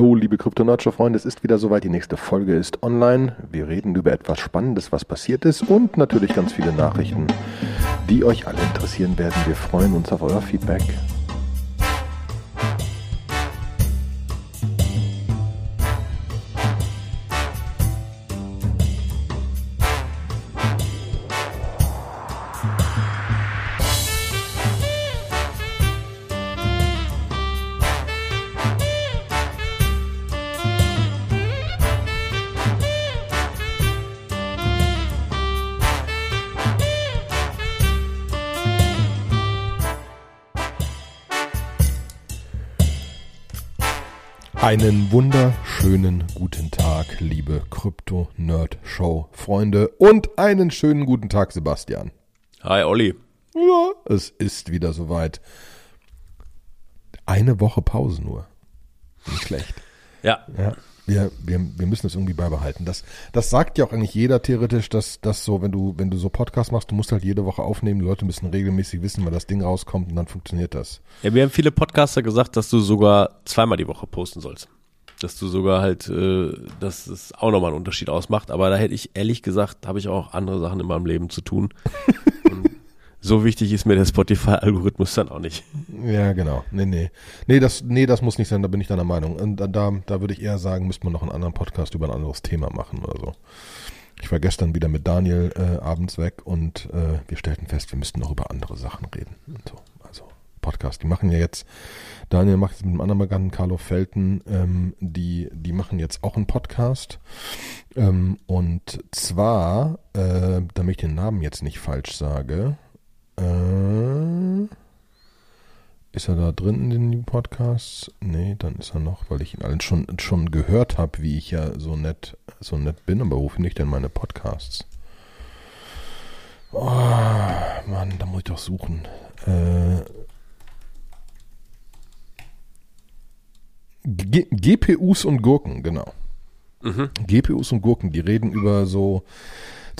Hallo, liebe Kryptonautscher-Freunde, es ist wieder soweit. Die nächste Folge ist online. Wir reden über etwas Spannendes, was passiert ist und natürlich ganz viele Nachrichten, die euch alle interessieren werden. Wir freuen uns auf euer Feedback. Einen wunderschönen guten Tag, liebe Krypto-Nerd-Show-Freunde und einen schönen guten Tag, Sebastian. Hi, Olli. Ja, es ist wieder soweit. Eine Woche Pause nur. Nicht schlecht. Ja. Ja. Wir, wir, wir müssen es irgendwie beibehalten. Das, das sagt ja auch eigentlich jeder theoretisch, dass, dass so, wenn du, wenn du so Podcasts machst, du musst halt jede Woche aufnehmen, die Leute müssen regelmäßig wissen, wann das Ding rauskommt und dann funktioniert das. Ja, mir haben viele Podcaster gesagt, dass du sogar zweimal die Woche posten sollst. Dass du sogar halt, äh, dass es auch nochmal einen Unterschied ausmacht. Aber da hätte ich ehrlich gesagt, habe ich auch andere Sachen in meinem Leben zu tun. und so wichtig ist mir der Spotify-Algorithmus dann auch nicht. Ja, genau. Nee, nee. Nee, das, nee, das muss nicht sein, da bin ich deiner Meinung. Und da, da, da würde ich eher sagen, müsste man noch einen anderen Podcast über ein anderes Thema machen oder so. Ich war gestern wieder mit Daniel äh, abends weg und äh, wir stellten fest, wir müssten noch über andere Sachen reden. Und so. Also Podcast. Die machen ja jetzt, Daniel macht es mit einem anderen Bekannten, Carlo Felten, ähm, die, die machen jetzt auch einen Podcast. Ähm, und zwar, äh, damit ich den Namen jetzt nicht falsch sage, äh, ist er da drin in den Podcasts? Nee, dann ist er noch, weil ich ihn allen schon, schon gehört habe, wie ich ja so nett, so nett bin, aber wo finde ich denn meine Podcasts? Oh, Mann, da muss ich doch suchen. Äh, G GPUs und Gurken, genau. Mhm. GPUs und Gurken, die reden über so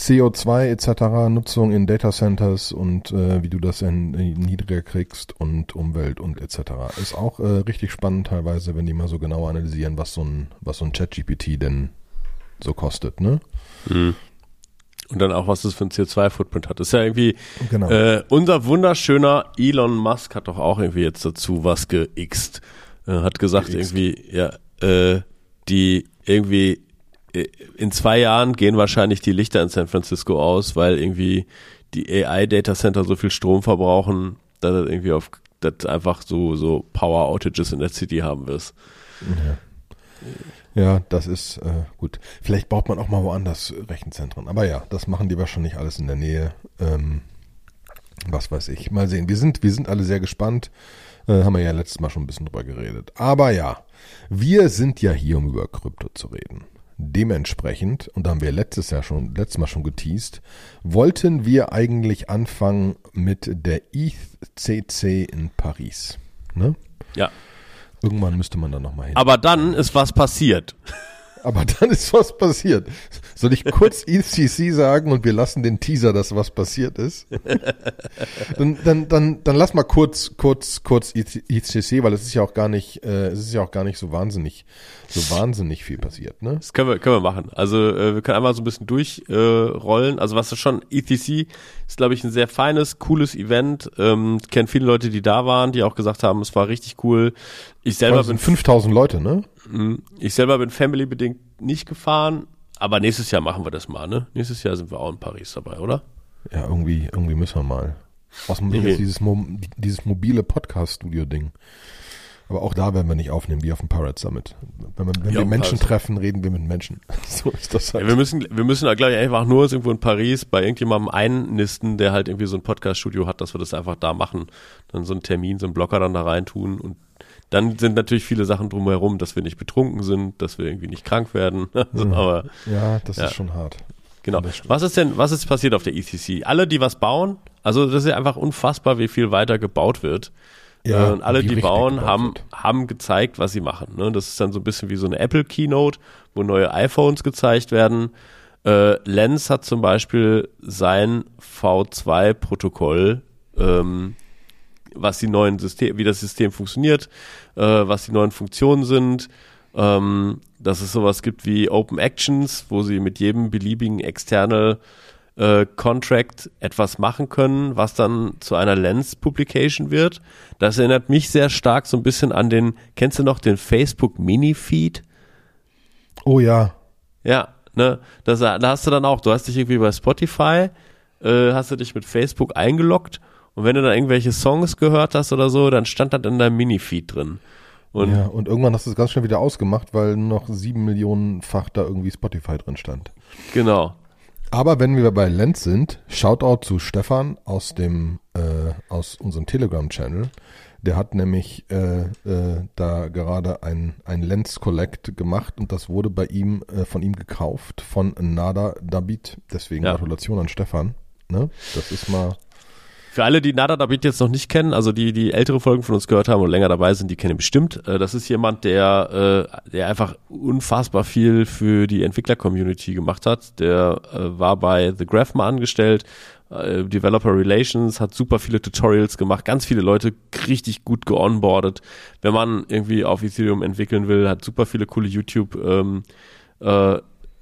CO2 etc. Nutzung in Data Centers und äh, wie du das in, in niedriger kriegst und Umwelt und etc. Ist auch äh, richtig spannend teilweise, wenn die mal so genau analysieren, was so ein was so ein ChatGPT denn so kostet, ne? Mhm. Und dann auch, was das für ein CO2-Footprint hat. Das ist ja irgendwie, Genau. äh, unser wunderschöner Elon Musk hat doch auch irgendwie jetzt dazu was geixt. Äh, hat gesagt Geixt. irgendwie, ja, äh, die irgendwie in zwei Jahren gehen wahrscheinlich die Lichter in San Francisco aus, weil irgendwie die AI-Data-Center so viel Strom verbrauchen, dass das irgendwie auf, dass einfach so, so Power-Outages in der City haben wirst. Ja, das ist äh, gut. Vielleicht baut man auch mal woanders Rechenzentren. Aber ja, das machen die wahrscheinlich alles in der Nähe. Ähm, was weiß ich. Mal sehen. Wir sind, wir sind alle sehr gespannt. Äh, haben wir ja letztes Mal schon ein bisschen drüber geredet. Aber ja, wir sind ja hier, um über Krypto zu reden. Dementsprechend, und da haben wir letztes Jahr schon, letztes Mal schon geteased, wollten wir eigentlich anfangen mit der ETHCC in Paris. Ne? Ja. Irgendwann müsste man da nochmal hin. Aber dann ist was passiert. Aber dann ist was passiert. Soll ich kurz ECC sagen und wir lassen den Teaser, dass was passiert ist? Dann, dann, dann, dann lass mal kurz, kurz, kurz ECC, weil es ist ja auch gar nicht, äh, es ist ja auch gar nicht so wahnsinnig, so wahnsinnig viel passiert, ne? Das können wir, können wir machen. Also äh, wir können einmal so ein bisschen durchrollen. Äh, rollen. also was ist schon, ETC ist, glaube ich, ein sehr feines, cooles Event. Ähm, ich kenne viele Leute, die da waren, die auch gesagt haben, es war richtig cool. Ich selber Das bin sind 5000 Leute, ne? Mh, ich selber bin family-bedingt nicht gefahren, aber nächstes Jahr machen wir das mal, ne? Nächstes Jahr sind wir auch in Paris dabei, oder? Ja, irgendwie, irgendwie müssen wir mal. Nee. ist dieses, Mo dieses mobile Podcast-Studio-Ding. Aber auch da werden wir nicht aufnehmen, wie auf dem Pirate Summit. Wenn wir, wenn Ja, wir Menschen Pirate treffen, reden wir mit Menschen. So ist das halt. Ja, wir müssen, wir müssen da glaube ich einfach nur uns irgendwo in Paris bei irgendjemandem einnisten, der halt irgendwie so ein Podcast-Studio hat, dass wir das einfach da machen. Dann so einen Termin, so einen Blocker dann da rein tun und dann sind natürlich viele Sachen drumherum, dass wir nicht betrunken sind, dass wir irgendwie nicht krank werden. Also, Mhm. Aber Ja, das Ja. ist schon hart. genau. Was ist denn, was ist passiert auf der ECC? Alle, die was bauen, also das ist ja einfach unfassbar, wie viel weiter gebaut wird. Ja, äh, und alle, die bauen, haben, wird. haben gezeigt, was sie machen. Ne? Das ist dann so ein bisschen wie so eine Apple Keynote, wo neue iPhones gezeigt werden. Äh, Lenz hat zum Beispiel sein V2-Protokoll, ähm, was die neuen System, wie das System funktioniert, äh, was die neuen Funktionen sind, ähm, dass es sowas gibt wie Open Actions, wo sie mit jedem beliebigen External äh, Contract etwas machen können, was dann zu einer Lens Publication wird. Das erinnert mich sehr stark so ein bisschen an den, kennst du noch den Facebook Mini Feed? Oh ja. Ja, ne, das, da hast du dann auch, du hast dich irgendwie bei Spotify, äh, hast du dich mit Facebook eingeloggt und wenn du dann irgendwelche Songs gehört hast oder so, dann stand das in deinem Mini-Feed drin. Und ja, und irgendwann hast du es ganz schnell wieder ausgemacht, weil noch sieben Millionenfach da irgendwie Spotify drin stand. Genau. Aber wenn wir bei Lenz sind, Shoutout zu Stefan aus dem äh, aus unserem Telegram-Channel. Der hat nämlich äh, äh, da gerade ein, ein Lens Collect gemacht und das wurde bei ihm äh, von ihm gekauft von Nada Dabit. Deswegen ja. Gratulation an Stefan. Ne? Das ist mal für alle, die Nada David jetzt noch nicht kennen, also die, die ältere Folgen von uns gehört haben und länger dabei sind, die kennen bestimmt. Äh, das ist jemand, der, äh, der einfach unfassbar viel für die Entwickler-Community gemacht hat. Der äh, war bei The Graph mal angestellt, Developer Relations, hat super viele Tutorials gemacht, ganz viele Leute richtig gut geonboardet. Wenn man irgendwie auf Ethereum entwickeln will, hat super viele coole YouTube ähm,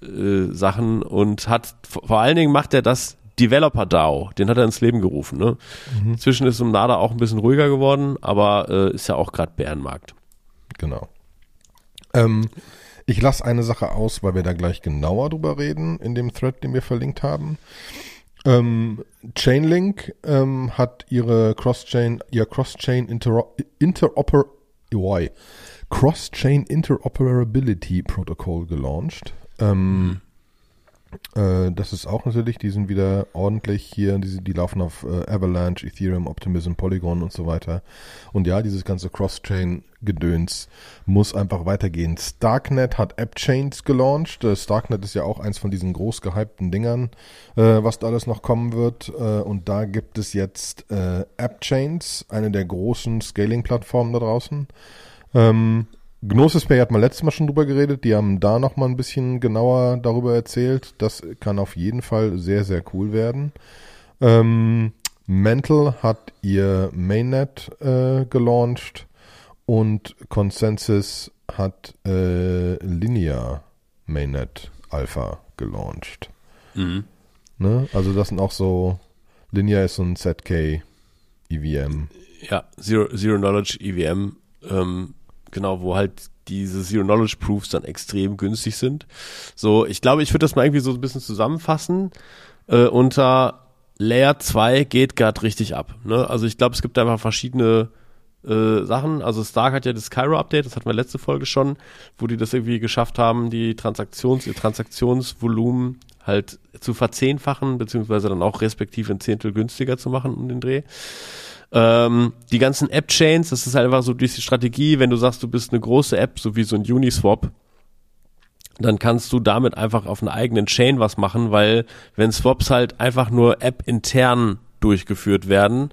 äh, Sachen und hat vor allen Dingen macht er das Developer DAO, den hat er ins Leben gerufen. Ne? Mhm. Inzwischen ist um Nada auch ein bisschen ruhiger geworden, aber äh, ist ja auch gerade Bärenmarkt. Genau. Ähm, ich lasse eine Sache aus, weil wir da gleich genauer drüber reden in dem Thread, den wir verlinkt haben. Ähm, Chainlink ähm, hat ihre Cross-Chain, ihr Cross-Chain Inter Interoper Cross-Chain Interoperability Protocol gelauncht. Ähm, mhm. Äh, das ist auch natürlich, die sind wieder ordentlich hier, die, die laufen auf äh, Avalanche, Ethereum, Optimism, Polygon und so weiter. Und ja, dieses ganze Cross-Chain-Gedöns muss einfach weitergehen. Starknet hat App-Chains gelauncht. Äh, Starknet ist ja auch eins von diesen groß gehypten Dingern, äh, was da alles noch kommen wird. Äh, und da gibt es jetzt App-Chains, eine der großen Scaling-Plattformen da draußen. Ähm, Gnosis Pay hat man letztes Mal schon drüber geredet. Die haben da noch mal ein bisschen genauer darüber erzählt. Das kann auf jeden Fall sehr, sehr cool werden. Ähm, Mental hat ihr Mainnet äh, gelauncht und Consensus hat äh, Linear Mainnet Alpha gelauncht. Mhm. Ne? Also das sind auch so, Linear ist so ein ZK EVM. Ja, Zero, Zero Knowledge EVM. Ähm, genau, wo halt diese Zero Knowledge Proofs dann extrem günstig sind. So, ich glaube, ich würde das mal irgendwie so ein bisschen zusammenfassen. Äh, unter Layer 2 geht gerade richtig ab. Ne? Also ich glaube, es gibt einfach verschiedene äh, Sachen. Also Stark hat ja das Cairo-Update, das hatten wir letzte Folge schon, wo die das irgendwie geschafft haben, die Transaktions, ihr Transaktionsvolumen halt zu verzehnfachen, beziehungsweise dann auch respektive ein Zehntel günstiger zu machen um den Dreh. Ähm, die ganzen App-Chains, das ist halt einfach so die Strategie, wenn du sagst, du bist eine große App, so wie so ein Uniswap, dann kannst du damit einfach auf einer eigenen Chain was machen, weil wenn Swaps halt einfach nur App-intern durchgeführt werden,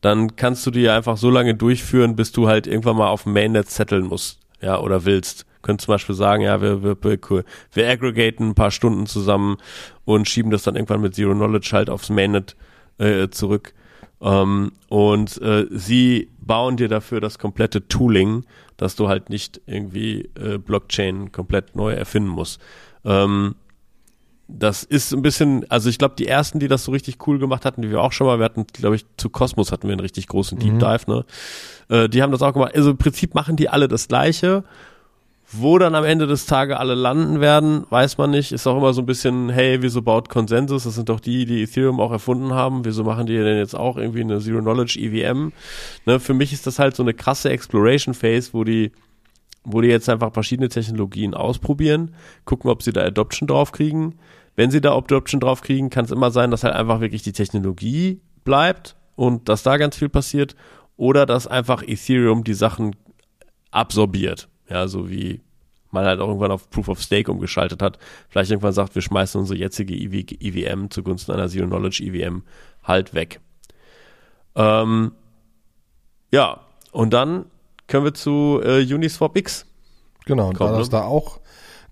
dann kannst du die einfach so lange durchführen, bis du halt irgendwann mal auf dem Mainnet zetteln musst, ja, oder willst. Könnt zum Beispiel sagen, ja, wir, wir, wir, wir aggregaten ein paar Stunden zusammen und schieben das dann irgendwann mit Zero Knowledge halt aufs Mainnet äh, zurück. Ähm, und äh, sie bauen dir dafür das komplette Tooling, dass du halt nicht irgendwie äh, Blockchain komplett neu erfinden musst. Ähm, das ist ein bisschen, also ich glaube, die ersten, die das so richtig cool gemacht hatten, die wir auch schon mal, wir hatten, glaube ich, zu Cosmos hatten wir einen richtig großen Deep mhm. Dive, ne? Äh, die haben das auch gemacht. Also im Prinzip machen die alle das Gleiche wo dann am Ende des Tages alle landen werden, weiß man nicht. Ist auch immer so ein bisschen, hey, wieso baut Konsensus? Das sind doch die, die Ethereum auch erfunden haben. Wieso machen die denn jetzt auch irgendwie eine Zero Knowledge EVM? Ne, für mich ist das halt so eine krasse Exploration Phase, wo die, wo die jetzt einfach verschiedene Technologien ausprobieren, gucken, ob sie da Adoption drauf kriegen. Wenn sie da Adoption drauf kriegen, kann es immer sein, dass halt einfach wirklich die Technologie bleibt und dass da ganz viel passiert oder dass einfach Ethereum die Sachen absorbiert. Ja, so wie man halt auch irgendwann auf Proof of Stake umgeschaltet hat. Vielleicht irgendwann sagt, wir schmeißen unsere jetzige EVM e zugunsten einer Zero Knowledge EVM halt weg. Ähm, ja, und dann können wir zu äh, Uniswap X. Genau, und da das ne? da auch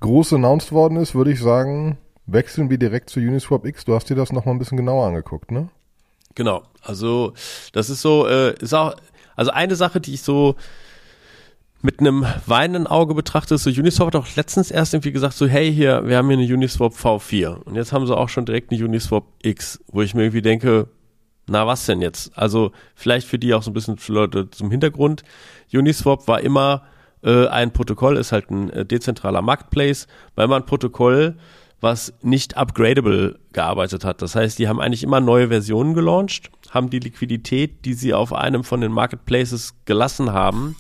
groß announced worden ist, würde ich sagen, wechseln wir direkt zu Uniswap X. Du hast dir das nochmal ein bisschen genauer angeguckt, ne? Genau, also das ist so, äh, ist auch, also eine Sache, die ich so mit einem weinenden Auge betrachtest, so Uniswap hat auch letztens erst irgendwie gesagt, so hey hier, wir haben hier eine Uniswap V4 und jetzt haben sie auch schon direkt eine Uniswap X, wo ich mir irgendwie denke, na was denn jetzt? Also vielleicht für die auch so ein bisschen für Leute zum Hintergrund. Uniswap war immer äh, ein Protokoll, ist halt ein äh, dezentraler Marketplace, weil man ein Protokoll, was nicht upgradable gearbeitet hat. Das heißt, die haben eigentlich immer neue Versionen gelauncht, haben die Liquidität, die sie auf einem von den Marketplaces gelassen haben,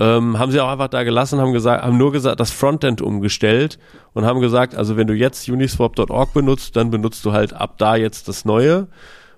ähm, haben sie auch einfach da gelassen, haben gesagt, haben nur gesagt, das Frontend umgestellt und haben gesagt, also wenn du jetzt uniswap.org benutzt, dann benutzt du halt ab da jetzt das Neue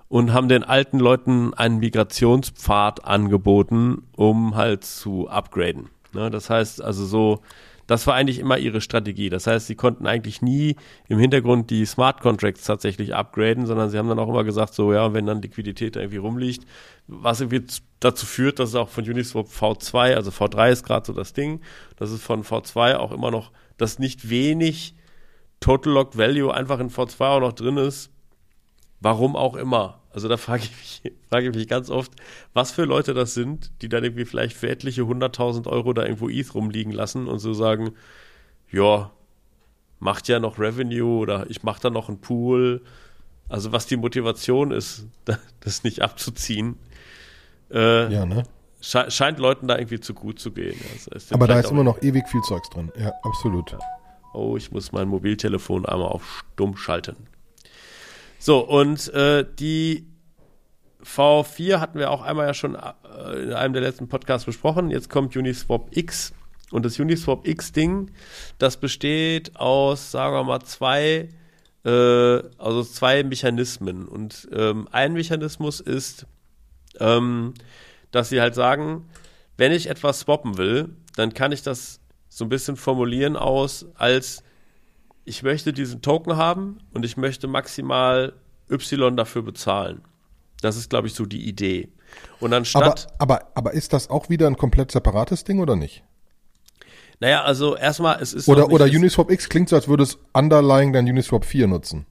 und haben den alten Leuten einen Migrationspfad angeboten, um halt zu upgraden. Ne? Das heißt also so, das war eigentlich immer ihre Strategie. Das heißt, sie konnten eigentlich nie im Hintergrund die Smart Contracts tatsächlich upgraden, sondern sie haben dann auch immer gesagt, so ja, wenn dann Liquidität da irgendwie rumliegt, was irgendwie dazu führt, dass es auch von Uniswap V2, also V3 ist gerade so das Ding, dass es von V2 auch immer noch, dass nicht wenig Total Locked Value einfach in V2 auch noch drin ist. Warum auch immer. Also da frage ich, mich, frage ich mich ganz oft, was für Leute das sind, die dann irgendwie vielleicht für etliche hunderttausend Euro da irgendwo ETH rumliegen lassen und so sagen, ja, macht ja noch Revenue oder ich mache da noch einen Pool. Also was die Motivation ist, das nicht abzuziehen. Äh, ja, ne? Sche scheint Leuten da irgendwie zu gut zu gehen. Also Aber da ist immer noch ewig viel Zeugs drin. Ja, absolut. Ja. Oh, ich muss mein Mobiltelefon einmal auf stumm schalten. So, und äh, die V4 hatten wir auch einmal ja schon äh, in einem der letzten Podcasts besprochen. Jetzt kommt Uniswap X. Und das Uniswap X-Ding, das besteht aus, sagen wir mal, zwei, äh, also zwei Mechanismen. Und ähm, ein Mechanismus ist, ähm, dass sie halt sagen, wenn ich etwas swappen will, dann kann ich das so ein bisschen formulieren aus als ich möchte diesen Token haben und ich möchte maximal Y dafür bezahlen. Das ist, glaube ich, so die Idee. Und anstatt. Aber, aber, aber ist das auch wieder ein komplett separates Ding oder nicht? Naja, also erstmal, es ist. Oder, oder Uniswap X klingt so, als würde es underlying dein Uniswap 4 nutzen.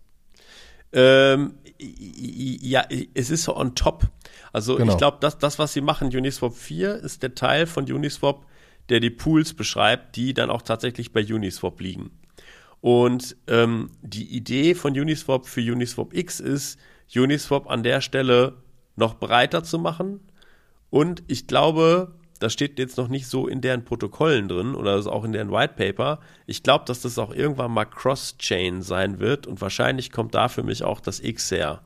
Ähm, ja, es ist so on top. Also genau. ich glaube, das, das, was sie machen, Uniswap 4, ist der Teil von Uniswap, der die Pools beschreibt, die dann auch tatsächlich bei Uniswap liegen. Und ähm, die Idee von Uniswap für Uniswap X ist, Uniswap an der Stelle noch breiter zu machen. Und ich glaube, das steht jetzt noch nicht so in deren Protokollen drin oder ist auch in deren White Paper. Ich glaube, dass das auch irgendwann mal Cross-Chain sein wird und wahrscheinlich kommt da für mich auch das X her.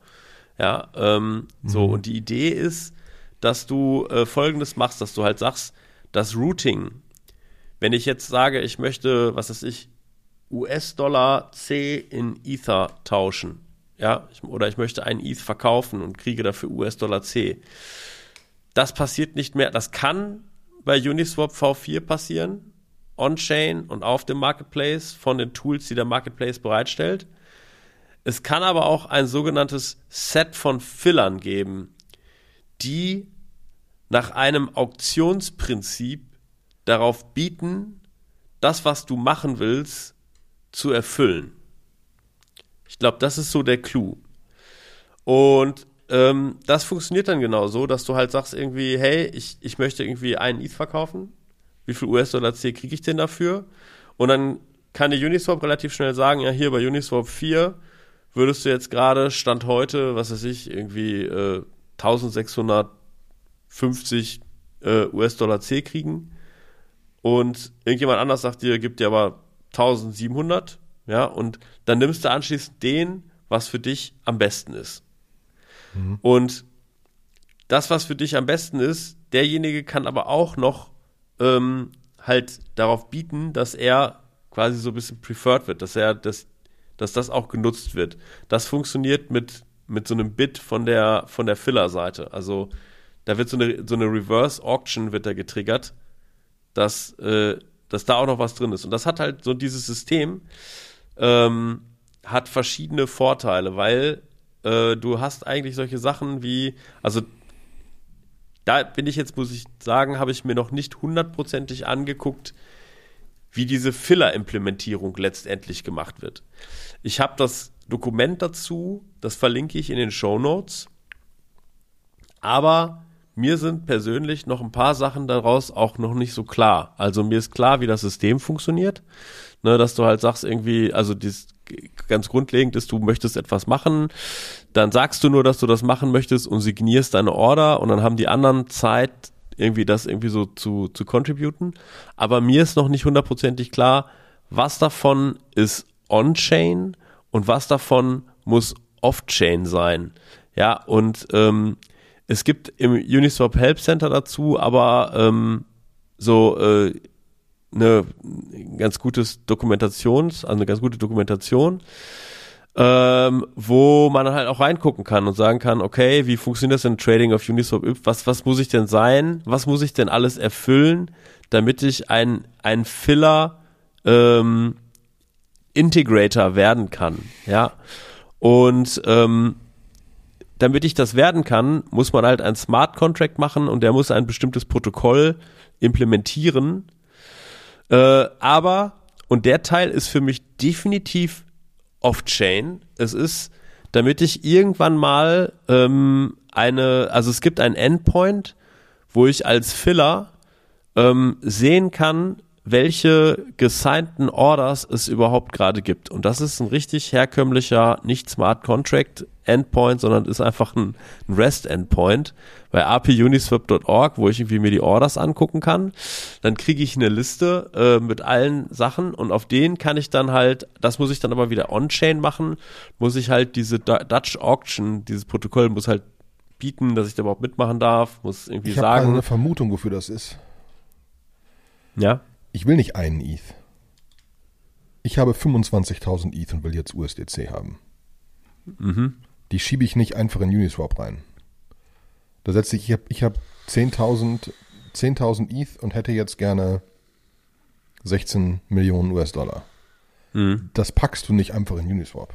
Ja, ähm, mhm. so und die Idee ist, dass du äh, Folgendes machst, dass du halt sagst, das Routing. Wenn ich jetzt sage, ich möchte, was weiß ich, US-Dollar C in Ether tauschen. Ja, ich, oder ich möchte einen ETH verkaufen und kriege dafür US-Dollar C. Das passiert nicht mehr. Das kann bei Uniswap V4 passieren, on-chain und auf dem Marketplace von den Tools, die der Marketplace bereitstellt. Es kann aber auch ein sogenanntes Set von Fillern geben, die nach einem Auktionsprinzip darauf bieten, das, was du machen willst, zu erfüllen. Ich glaube, das ist so der Clou. Und ähm, das funktioniert dann genau so, dass du halt sagst irgendwie, hey, ich, ich möchte irgendwie einen ETH verkaufen. Wie viel US-Dollar C kriege ich denn dafür? Und dann kann die Uniswap relativ schnell sagen, ja, hier bei Uniswap 4 würdest du jetzt gerade Stand heute, was weiß ich, irgendwie äh, 1650 äh, US-Dollar C kriegen. Und irgendjemand anders sagt dir, gibt dir aber 1700, ja, und dann nimmst du anschließend den, was für dich am besten ist. Mhm. Und das, was für dich am besten ist, derjenige kann aber auch noch ähm, halt darauf bieten, dass er quasi so ein bisschen preferred wird, dass er das, dass das auch genutzt wird. Das funktioniert mit, mit so einem Bit von der, von der Filler-Seite. Also da wird so eine, so eine Reverse Auction wird da getriggert, dass äh, dass da auch noch was drin ist. Und das hat halt so dieses System, ähm, hat verschiedene Vorteile, weil äh, du hast eigentlich solche Sachen wie, also da bin ich jetzt, muss ich sagen, habe ich mir noch nicht hundertprozentig angeguckt, wie diese Filler-Implementierung letztendlich gemacht wird. Ich habe das Dokument dazu, das verlinke ich in den Show Notes. Aber mir sind persönlich noch ein paar Sachen daraus auch noch nicht so klar. Also mir ist klar, wie das System funktioniert. Ne, dass du halt sagst irgendwie, also dies, ganz grundlegend ist, du möchtest etwas machen, dann sagst du nur, dass du das machen möchtest und signierst deine Order und dann haben die anderen Zeit, irgendwie das irgendwie so zu, zu contributen. Aber mir ist noch nicht hundertprozentig klar, was davon ist on-chain und was davon muss off-chain sein. Ja, und ähm, es gibt im Uniswap Help Center dazu aber ähm, so äh, eine ganz gutes Dokumentations, also eine ganz gute Dokumentation, ähm, wo man dann halt auch reingucken kann und sagen kann, okay, wie funktioniert das denn Trading auf Uniswap? Was, was muss ich denn sein? Was muss ich denn alles erfüllen, damit ich ein, ein Filler ähm, Integrator werden kann? Ja. Und ähm, damit ich das werden kann, muss man halt ein Smart Contract machen und der muss ein bestimmtes Protokoll implementieren. Äh, aber, und der Teil ist für mich definitiv off-chain. Es ist, damit ich irgendwann mal ähm, eine, also es gibt ein Endpoint, wo ich als Filler ähm, sehen kann, welche gesignten Orders es überhaupt gerade gibt. Und das ist ein richtig herkömmlicher, nicht Smart Contract Endpoint, sondern ist einfach ein, ein REST Endpoint bei apuniswap.org, wo ich irgendwie mir die Orders angucken kann. Dann kriege ich eine Liste äh, mit allen Sachen und auf denen kann ich dann halt, das muss ich dann aber wieder on-chain machen, muss ich halt diese Dutch Auction, dieses Protokoll muss halt bieten, dass ich da überhaupt mitmachen darf, muss irgendwie ich sagen. Ich habe eine Vermutung, wofür das ist. Ja. Ich will nicht einen ETH. Ich habe 25.000 ETH und will jetzt USDC haben. Mhm. Die schiebe ich nicht einfach in Uniswap rein. Da setze ich, ich habe ich hab 10.000 10 ETH und hätte jetzt gerne 16 Millionen US-Dollar. Mhm. Das packst du nicht einfach in Uniswap.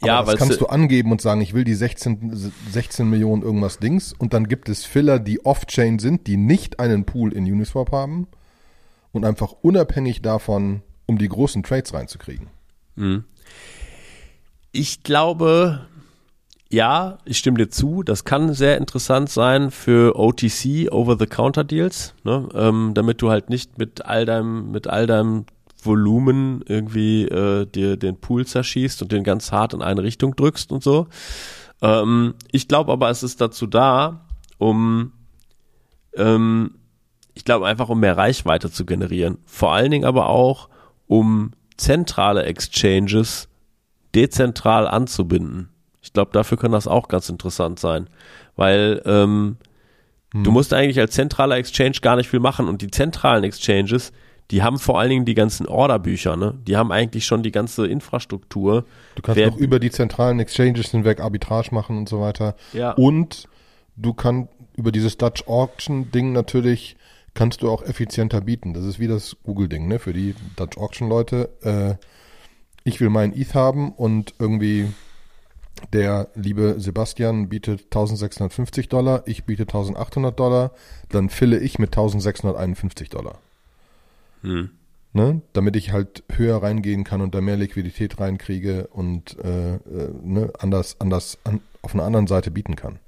Aber ja, das kannst du angeben und sagen, ich will die 16, 16 Millionen irgendwas Dings und dann gibt es Filler, die off-chain sind, die nicht einen Pool in Uniswap haben und einfach unabhängig davon, um die großen Trades reinzukriegen. Mhm. Ich glaube, ja, ich stimme dir zu. Das kann sehr interessant sein für OTC, Over-the-Counter-Deals, ne? ähm, damit du halt nicht mit all deinem, mit all deinem Volumen irgendwie äh, dir den Pool zerschießt und den ganz hart in eine Richtung drückst und so. Ähm, ich glaube aber, es ist dazu da, um ähm, ich glaube einfach, um mehr Reichweite zu generieren. Vor allen Dingen aber auch, um zentrale Exchanges dezentral anzubinden. Ich glaube, dafür kann das auch ganz interessant sein, weil ähm, hm. du musst eigentlich als zentraler Exchange gar nicht viel machen und die zentralen Exchanges, die haben vor allen Dingen die ganzen Orderbücher, ne? Die haben eigentlich schon die ganze Infrastruktur. Du kannst Wer, auch über die zentralen Exchanges hinweg Arbitrage machen und so weiter. Ja. Und du kannst über dieses Dutch Auction Ding natürlich kannst du auch effizienter bieten. Das ist wie das Google Ding, ne? Für die Dutch Auction Leute. Äh, ich will meinen ETH haben und irgendwie der liebe Sebastian bietet 1650 Dollar, ich biete 1800 Dollar, dann fille ich mit 1651 Dollar. Hm. Ne? Damit ich halt höher reingehen kann und da mehr Liquidität reinkriege und äh, äh, ne? anders, anders an, auf einer anderen Seite bieten kann.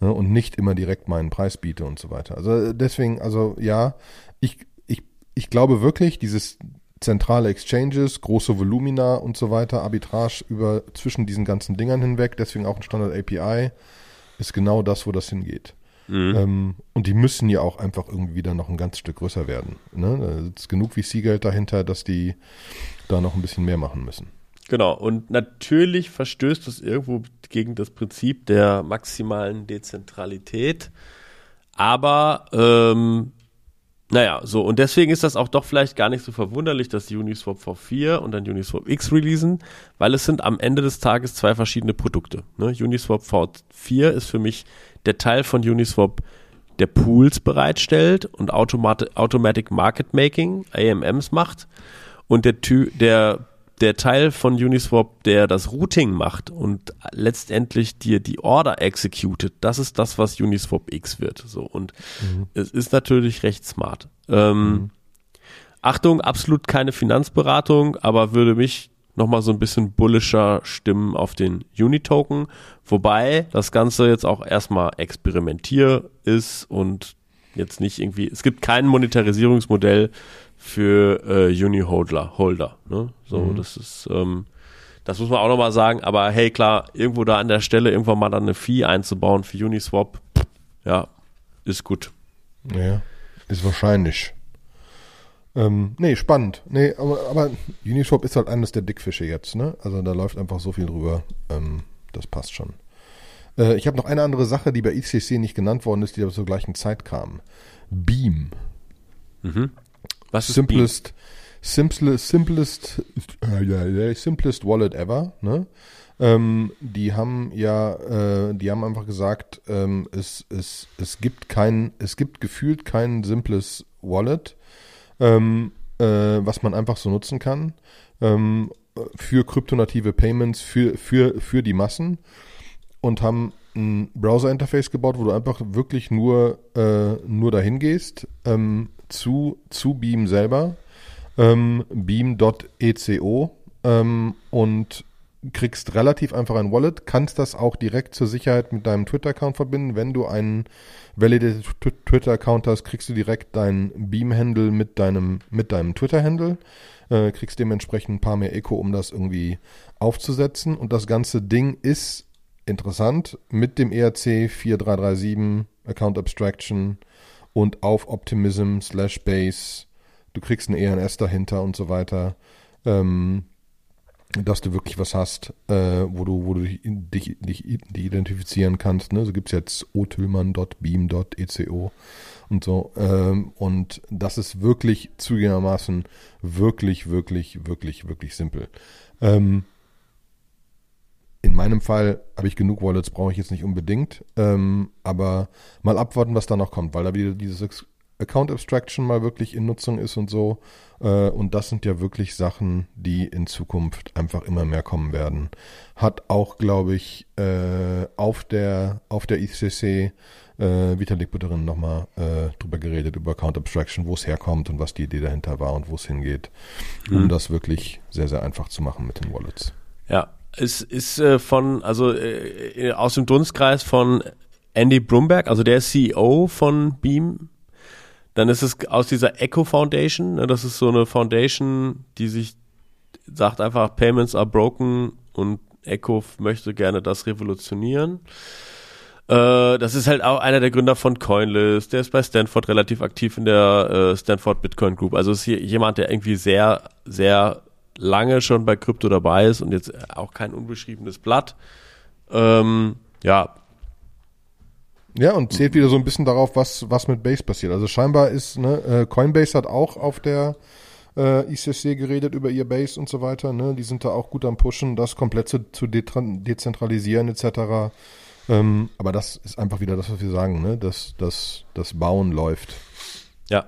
Ne? Und nicht immer direkt meinen Preis biete und so weiter. Also deswegen, also ja, ich, ich, ich glaube wirklich, dieses zentrale Exchanges, große Volumina und so weiter, Arbitrage über zwischen diesen ganzen Dingern hinweg, deswegen auch ein Standard API, ist genau das, wo das hingeht. Mhm. Ähm, und die müssen ja auch einfach irgendwie wieder noch ein ganz Stück größer werden. Ne? Da ist genug VC-Geld dahinter, dass die da noch ein bisschen mehr machen müssen. Genau, und natürlich verstößt es irgendwo gegen das Prinzip der maximalen Dezentralität. Aber ähm, naja, so, und deswegen ist das auch doch vielleicht gar nicht so verwunderlich, dass die Uniswap V4 und dann Uniswap X releasen, weil es sind am Ende des Tages zwei verschiedene Produkte. Ne? Uniswap V4 ist für mich der Teil von Uniswap, der Pools bereitstellt und Automat Automatic Market Making, AMMs macht. Und der, der der Teil von Uniswap, der das Routing macht und letztendlich dir die Order executed, das ist das, was Uniswap X wird. So und mhm. es ist natürlich recht smart. Ähm, mhm. Achtung, absolut keine Finanzberatung, aber würde mich nochmal so ein bisschen bullischer stimmen auf den Uni-Token. Wobei das Ganze jetzt auch erstmal experimentier ist und jetzt nicht irgendwie, es gibt kein Monetarisierungsmodell für äh, Uni-Holder. Holder, ne? So, mhm. das ist, ähm, das muss man auch nochmal sagen, aber hey, klar, irgendwo da an der Stelle irgendwann mal dann eine Fee einzubauen für Uniswap, ja, ist gut. Ja, ist wahrscheinlich. Ähm, nee, spannend. Nee, aber, aber Uniswap ist halt eines der Dickfische jetzt, ne? Also da läuft einfach so viel drüber. Ähm, das passt schon. Äh, ich habe noch eine andere Sache, die bei ICC nicht genannt worden ist, die aber zur gleichen Zeit kam. Beam. Mhm. Was ist simplest, Beam? Simplest, simplest, äh, simplest Wallet ever, ne? Ähm, die haben ja, äh, die haben einfach gesagt, ähm, es, es, es gibt kein, es gibt gefühlt kein simples Wallet, ähm, äh, was man einfach so nutzen kann ähm, für kryptonative Payments für, für, für die Massen und haben ein Browser-Interface gebaut, wo du einfach wirklich nur, äh, nur dahin gehst ähm, zu, zu Beam selber, ähm, beam.eco ähm, und kriegst relativ einfach ein Wallet, kannst das auch direkt zur Sicherheit mit deinem Twitter-Account verbinden. Wenn du einen validated Twitter-Account hast, kriegst du direkt dein Beam-Handle mit deinem, mit deinem Twitter-Handle, äh, kriegst dementsprechend ein paar mehr Echo, um das irgendwie aufzusetzen. Und das ganze Ding ist interessant mit dem ERC 4337 Account Abstraction und auf Optimism slash Base. Du kriegst ein ENS dahinter und so weiter. Ähm, dass du wirklich was hast, äh, wo du, wo du dich, dich, dich identifizieren kannst. Ne? So gibt's jetzt otillmann.beam.eco und so. Ähm, und das ist wirklich zugegebenermaßen wirklich, wirklich, wirklich, wirklich simpel. Ähm, in meinem Fall habe ich genug Wallets, brauche ich jetzt nicht unbedingt. Ähm, aber mal abwarten, was da noch kommt, weil da wieder dieses Account Abstraction mal wirklich in Nutzung ist und so. Äh, und das sind ja wirklich Sachen, die in Zukunft einfach immer mehr kommen werden. Hat auch, glaube ich, äh, auf der auf der ICC äh, Vitalik Butterin nochmal drüber geredet, über Account Abstraction, wo es herkommt und was die Idee dahinter war und wo es hingeht, um mhm. das wirklich sehr, sehr einfach zu machen mit den Wallets. Ja, es ist von, also aus dem Dunstkreis von Andy Brumberg, also der CEO von Beam dann ist es aus dieser Echo Foundation, ne, das ist so eine Foundation, die sich sagt einfach, Payments are broken und Echo möchte gerne das revolutionieren. Äh, das ist halt auch einer der Gründer von Coinlist, der ist bei Stanford relativ aktiv in der äh, Stanford Bitcoin Group. Also ist hier jemand, der irgendwie sehr, sehr lange schon bei Krypto dabei ist und jetzt auch kein unbeschriebenes Blatt. Ähm, ja, ja, und zählt wieder so ein bisschen darauf, was, was mit Base passiert. Also scheinbar ist, ne, äh, Coinbase hat auch auf der äh, ICC geredet über ihr Base und so weiter. Ne? Die sind da auch gut am Pushen, das komplett zu, zu dezentralisieren etc. Ähm, aber das ist einfach wieder das, was wir sagen, ne? dass das, das Bauen läuft. Ja.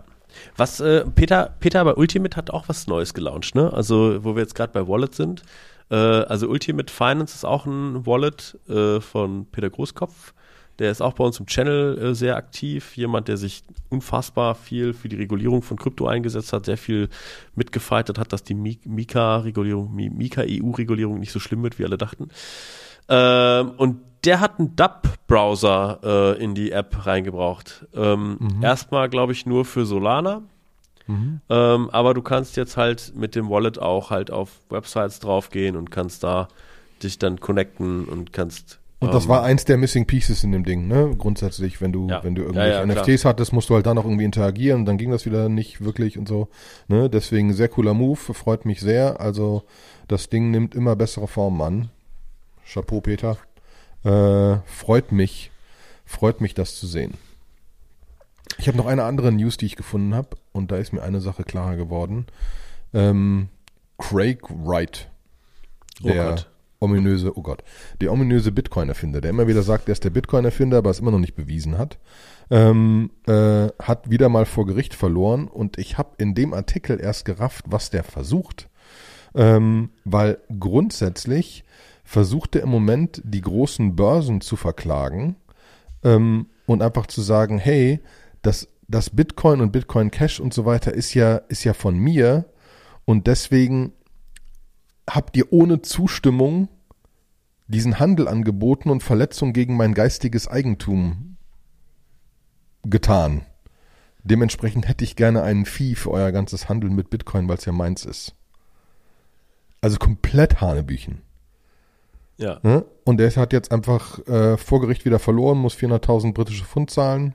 Was äh, Peter, Peter bei Ultimate hat auch was Neues gelauncht, ne? Also, wo wir jetzt gerade bei Wallet sind. Äh, also Ultimate Finance ist auch ein Wallet äh, von Peter Großkopf. Der ist auch bei uns im Channel äh, sehr aktiv. Jemand, der sich unfassbar viel für die Regulierung von Krypto eingesetzt hat, sehr viel mitgefeitet hat, dass die Mika-Regulierung, Mika-EU-Regulierung nicht so schlimm wird, wie alle dachten. Ähm, und der hat einen DApp-Browser äh, in die App reingebraucht. Ähm, mhm. Erstmal, glaube ich, nur für Solana. Mhm. Ähm, aber du kannst jetzt halt mit dem Wallet auch halt auf Websites draufgehen und kannst da dich dann connecten und kannst und das war eins der Missing Pieces in dem Ding, ne? Grundsätzlich, wenn du, ja. wenn du irgendwelche ja, ja, NFTs klar. hattest, musst du halt da noch irgendwie interagieren, dann ging das wieder nicht wirklich und so. Ne? Deswegen sehr cooler Move, freut mich sehr. Also das Ding nimmt immer bessere Formen an. Chapeau, Peter. Äh, freut mich, freut mich, das zu sehen. Ich habe noch eine andere News, die ich gefunden habe, und da ist mir eine Sache klarer geworden. Ähm, Craig Wright, oh der oh ominöse, oh Gott, der ominöse Bitcoin-Erfinder, der immer wieder sagt, er ist der Bitcoin-Erfinder, aber es immer noch nicht bewiesen hat, ähm, äh, hat wieder mal vor Gericht verloren und ich habe in dem Artikel erst gerafft, was der versucht, ähm, weil grundsätzlich versucht er im Moment die großen Börsen zu verklagen ähm, und einfach zu sagen, hey, das, das Bitcoin und Bitcoin Cash und so weiter ist ja, ist ja von mir und deswegen habt ihr ohne Zustimmung diesen Handel angeboten und Verletzung gegen mein geistiges Eigentum getan. Dementsprechend hätte ich gerne einen Fee für euer ganzes Handeln mit Bitcoin, weil es ja meins ist. Also komplett Hanebüchen. Ja. Ne? Und der hat jetzt einfach äh, vor Gericht wieder verloren, muss 400.000 britische Pfund zahlen.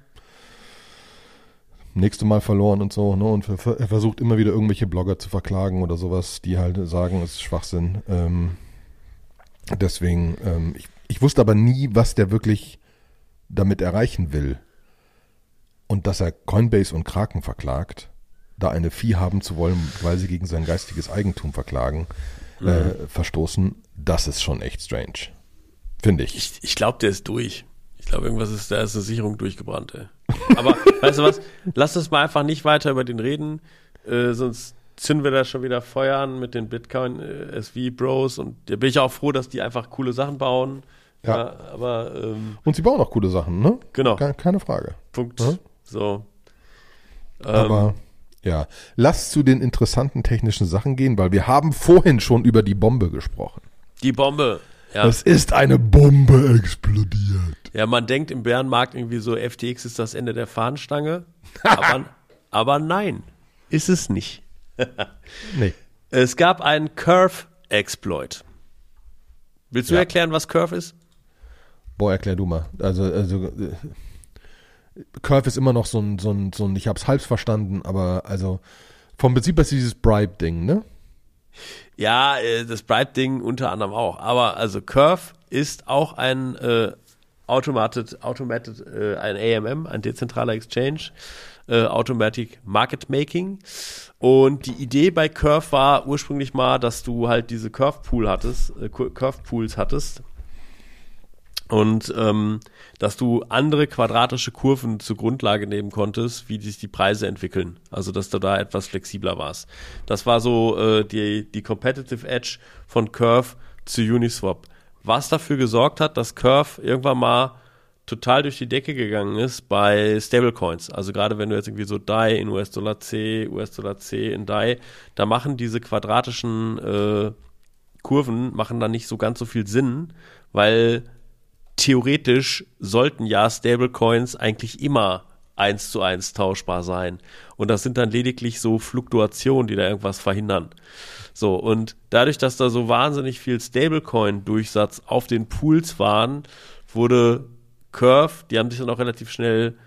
Nächste Mal verloren und so. Ne? Und er versucht immer wieder irgendwelche Blogger zu verklagen oder sowas, die halt sagen, es ist Schwachsinn. Ähm, deswegen, ähm, ich, ich wusste aber nie, was der wirklich damit erreichen will. Und dass er Coinbase und Kraken verklagt, da eine Vieh haben zu wollen, weil sie gegen sein geistiges Eigentum verklagen, äh, mhm. äh, verstoßen, das ist schon echt strange. Finde ich. Ich, ich glaube, der ist durch. Ich glaube, irgendwas ist, da ist eine Sicherung durchgebrannt, ey. Aber weißt du was? Lass uns mal einfach nicht weiter über den reden, äh, sonst zünden wir da schon wieder Feuer an mit den Bitcoin äh, SV Bros und da bin ich auch froh, dass die einfach coole Sachen bauen. Ja. ja aber ähm, und sie bauen auch coole Sachen, ne? Genau. Keine Frage. Punkt. Ja? So. Ähm, aber ja, lass zu den interessanten technischen Sachen gehen, weil wir haben vorhin schon über die Bombe gesprochen. Die Bombe. Ja. Es ist eine Bombe explodiert. Ja, man denkt im Bärenmarkt irgendwie so, FTX ist das Ende der Fahnenstange. aber, aber nein, ist es nicht. nee. Es gab einen Curve-Exploit. Willst du ja. erklären, was Curve ist? Boah, erklär du mal. Also, also äh, Curve ist immer noch so ein, so ein, so ein ich hab's halb verstanden, aber also vom Prinzip ist dieses Bribe-Ding, ne? Ja, äh, das Bribe-Ding unter anderem auch. Aber also Curve ist auch ein äh, automated, automated äh, ein AMM, ein dezentraler Exchange, äh, Automatic Market Making. Und die Idee bei Curve war ursprünglich mal, dass du halt diese Curve Pool hattest, äh, Curve Pools hattest und ähm, dass du andere quadratische Kurven zur Grundlage nehmen konntest, wie sich die Preise entwickeln. Also dass du da etwas flexibler warst. Das war so äh, die, die Competitive Edge von Curve zu Uniswap. Was dafür gesorgt hat, dass Curve irgendwann mal total durch die Decke gegangen ist bei Stablecoins. Also gerade wenn du jetzt irgendwie so DAI in US-Dollar C, US-Dollar C in DAI, da machen diese quadratischen äh, Kurven machen dann nicht so ganz so viel Sinn, weil theoretisch sollten ja Stablecoins eigentlich immer eins zu eins tauschbar sein. Und das sind dann lediglich so Fluktuationen, die da irgendwas verhindern. So, und dadurch, dass da so wahnsinnig viel Stablecoin-Durchsatz auf den Pools waren, wurde Curve, die haben sich dann auch relativ schnell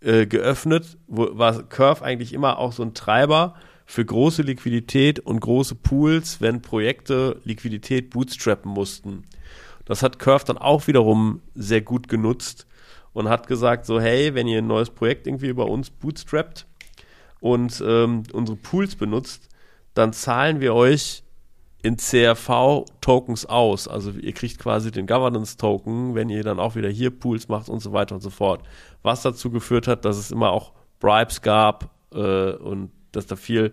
äh, geöffnet, wo, war Curve eigentlich immer auch so ein Treiber für große Liquidität und große Pools, wenn Projekte Liquidität bootstrappen mussten. Das hat Curve dann auch wiederum sehr gut genutzt und hat gesagt, so hey, wenn ihr ein neues Projekt irgendwie über uns bootstrappt und ähm, unsere Pools benutzt, dann zahlen wir euch in CRV-Tokens aus. Also ihr kriegt quasi den Governance-Token, wenn ihr dann auch wieder hier Pools macht und so weiter und so fort. Was dazu geführt hat, dass es immer auch Bribes gab äh, und dass da viel,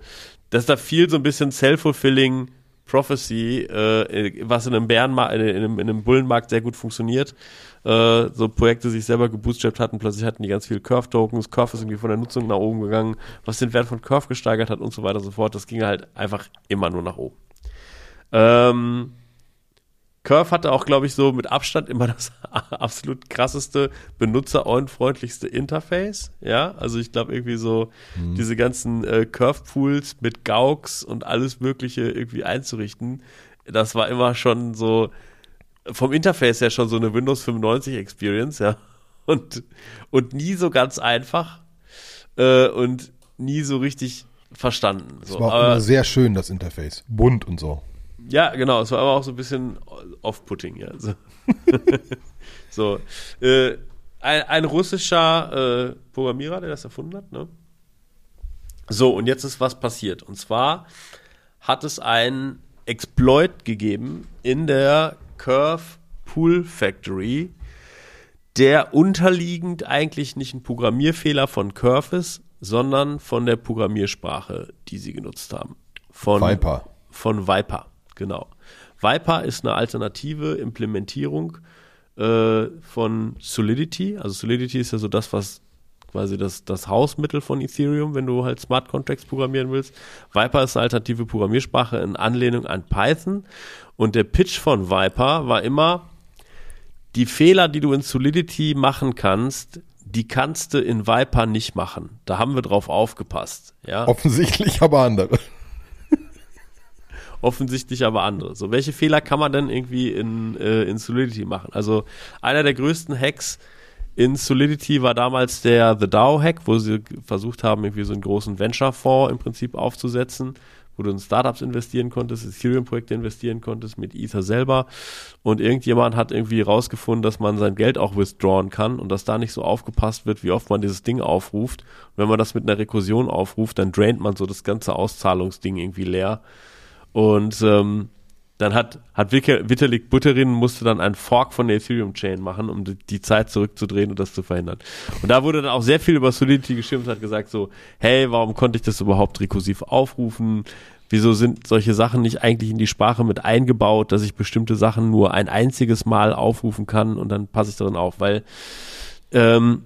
dass da viel so ein bisschen self-fulfilling Prophecy, äh, was in einem Bärenmarkt, in, einem, in einem Bullenmarkt sehr gut funktioniert. Äh, so Projekte sich selber gebootstrapped hatten, plötzlich hatten die ganz viele Curve-Tokens, Curve ist irgendwie von der Nutzung nach oben gegangen, was den Wert von Curve gesteigert hat und so weiter und so fort. Das ging halt einfach immer nur nach oben. Ähm, Curve hatte auch, glaube ich, so mit Abstand immer das absolut krasseste, benutzerfreundlichste Interface. Ja, also ich glaube irgendwie so mhm. diese ganzen äh, Curve-Pools mit Gauks und alles Mögliche irgendwie einzurichten. Das war immer schon so vom Interface her schon so eine Windows 95 Experience, ja. Und, und nie so ganz einfach äh, und nie so richtig verstanden. Es so. war auch Aber, immer sehr schön, das Interface. Bunt und so. Ja, genau, es war aber auch so ein bisschen off-putting, ja. So, so äh, ein, ein, russischer äh, Programmierer, der das erfunden hat, ne? So, und jetzt ist was passiert. Und zwar hat es ein Exploit gegeben in der Curve Pool Factory, der unterliegend eigentlich nicht ein Programmierfehler von Curve ist, sondern von der Programmiersprache, die sie genutzt haben. Von Viper. Von Viper. Genau. Viper ist eine alternative Implementierung äh, von Solidity. Also Solidity ist ja so das, was quasi das, das Hausmittel von Ethereum, wenn du halt Smart Contracts programmieren willst. Viper ist eine alternative Programmiersprache in Anlehnung an Python. Und der Pitch von Viper war immer, die Fehler, die du in Solidity machen kannst, die kannst du in Viper nicht machen. Da haben wir drauf aufgepasst. Ja? Offensichtlich aber andere. Offensichtlich aber andere. So, welche Fehler kann man denn irgendwie in, äh, in Solidity machen? Also einer der größten Hacks in Solidity war damals der The DAO Hack, wo sie versucht haben, irgendwie so einen großen Venture-Fonds im Prinzip aufzusetzen wo du in Startups investieren konntest, Ethereum-Projekte investieren konntest mit Ether selber. Und irgendjemand hat irgendwie rausgefunden, dass man sein Geld auch withdrawn kann und dass da nicht so aufgepasst wird, wie oft man dieses Ding aufruft. Und wenn man das mit einer Rekursion aufruft, dann draint man so das ganze Auszahlungsding irgendwie leer. Und ähm, dann hat, hat Vitalik Buterin musste dann einen Fork von der Ethereum-Chain machen, um die, die, Zeit zurückzudrehen und das zu verhindern. Und da wurde dann auch sehr viel über Solidity und hat gesagt so, hey, warum konnte ich das überhaupt rekursiv aufrufen? Wieso sind solche Sachen nicht eigentlich in die Sprache mit eingebaut, dass ich bestimmte Sachen nur ein einziges Mal aufrufen kann und dann passe ich darin auf, weil ähm,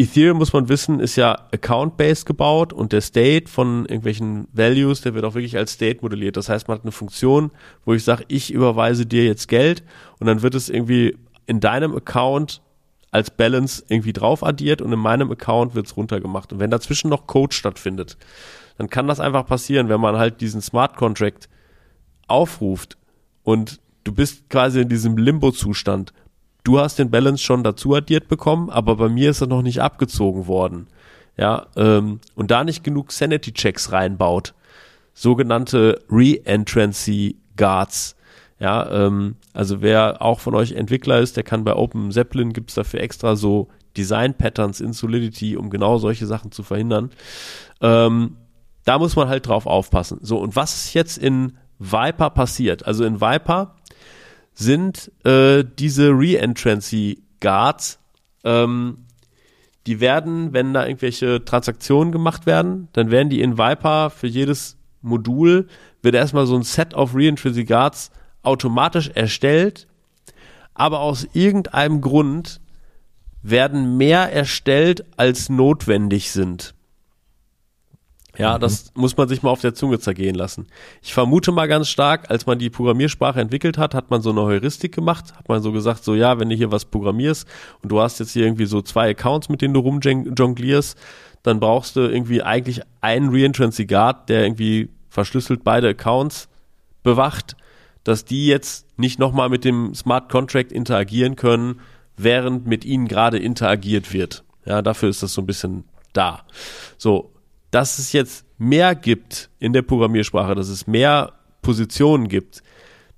Ethereum, muss man wissen, ist ja account-based gebaut und der State von irgendwelchen Values, der wird auch wirklich als State modelliert. Das heißt, man hat eine Funktion, wo ich sage, ich überweise dir jetzt Geld und dann wird es irgendwie in deinem Account als Balance irgendwie drauf addiert und in meinem Account wird es runtergemacht. Und wenn dazwischen noch Code stattfindet, dann kann das einfach passieren, wenn man halt diesen Smart Contract aufruft und du bist quasi in diesem Limbo-Zustand du hast den Balance schon dazu addiert bekommen, aber bei mir ist er noch nicht abgezogen worden. Ja, ähm, und da nicht genug Sanity-Checks reinbaut, sogenannte Re-Entrancy Guards. Ja, ähm, also wer auch von euch Entwickler ist, der kann bei Open Zeppelin gibt's dafür extra so Design-Patterns in Solidity, um genau solche Sachen zu verhindern. Ähm, da muss man halt drauf aufpassen. So, und was ist jetzt in Viper passiert? Also in Viper sind äh, diese Re-Entrancy Guards. Ähm, die werden, wenn da irgendwelche Transaktionen gemacht werden, dann werden die in Viper für jedes Modul wird erstmal so ein Set of Re-Entrancy Guards automatisch erstellt, aber aus irgendeinem Grund werden mehr erstellt, als notwendig sind. Ja, mhm. das muss man sich mal auf der Zunge zergehen lassen. Ich vermute mal ganz stark, als man die Programmiersprache entwickelt hat, hat man so eine Heuristik gemacht, hat man so gesagt, so ja, wenn du hier was programmierst und du hast jetzt hier irgendwie so zwei Accounts, mit denen du rumjonglierst, dann brauchst du irgendwie eigentlich einen Reentrancy Guard, der irgendwie verschlüsselt beide Accounts bewacht, dass die jetzt nicht nochmal mit dem Smart Contract interagieren können, während mit ihnen gerade interagiert wird. Ja, dafür ist das so ein bisschen da. So, dass es jetzt mehr gibt in der Programmiersprache, dass es mehr Positionen gibt,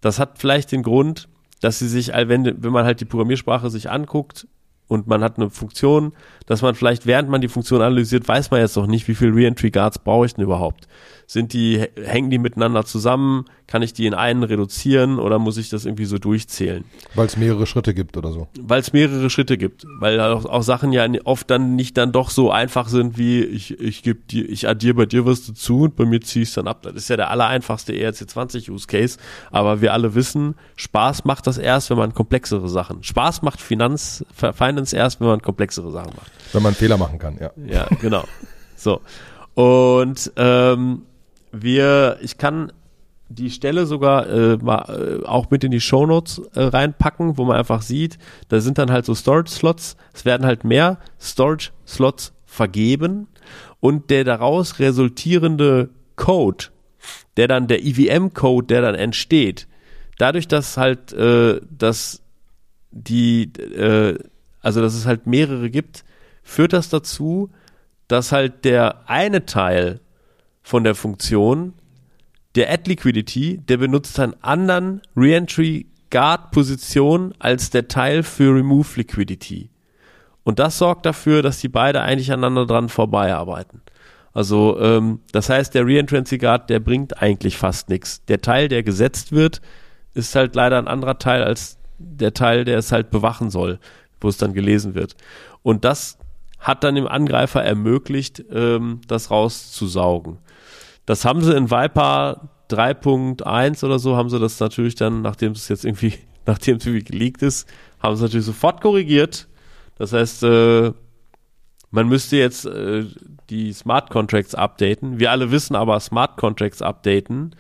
das hat vielleicht den Grund, dass sie sich, wenn, wenn man halt die Programmiersprache sich anguckt, und man hat eine Funktion, dass man vielleicht, während man die Funktion analysiert, weiß man jetzt noch nicht, wie viel Reentry Guards brauche ich denn überhaupt. Sind die, hängen die miteinander zusammen? Kann ich die in einen reduzieren oder muss ich das irgendwie so durchzählen? Weil es mehrere Schritte gibt oder so. Weil es mehrere Schritte gibt. Weil auch, auch, Sachen ja oft dann nicht dann doch so einfach sind, wie ich, ich gebe dir, ich addiere bei dir was dazu und bei mir ziehe ich es dann ab. Das ist ja der allereinfachste ERC20 Use Case. Aber wir alle wissen, Spaß macht das erst, wenn man komplexere Sachen. Spaß macht Finanz, Finance erst, wenn man komplexere Sachen macht. Wenn man Fehler machen kann, ja. Ja, genau. So. Und ähm, wir, ich kann die Stelle sogar äh, mal, äh, auch mit in die Shownotes äh, reinpacken, wo man einfach sieht, da sind dann halt so Storage-Slots, es werden halt mehr Storage-Slots vergeben und der daraus resultierende Code, der dann, der EVM-Code, der dann entsteht, dadurch, dass halt, äh, dass die, äh, also dass es halt mehrere gibt, führt das dazu, dass halt der eine Teil von der Funktion. Der Add Liquidity, der benutzt einen anderen Reentry Guard Position als der Teil für Remove Liquidity. Und das sorgt dafür, dass die beide eigentlich aneinander dran vorbeiarbeiten. Also ähm, das heißt, der Reentrancy Guard, der bringt eigentlich fast nichts. Der Teil, der gesetzt wird, ist halt leider ein anderer Teil als der Teil, der es halt bewachen soll, wo es dann gelesen wird. Und das hat dann dem Angreifer ermöglicht, ähm, das rauszusaugen. Das haben sie in Viper 3.1 oder so, haben sie das natürlich dann, nachdem es jetzt irgendwie, nachdem es irgendwie geleakt ist, haben sie natürlich sofort korrigiert. Das heißt, äh, man müsste jetzt äh, die Smart Contracts updaten. Wir alle wissen aber, Smart Contracts updaten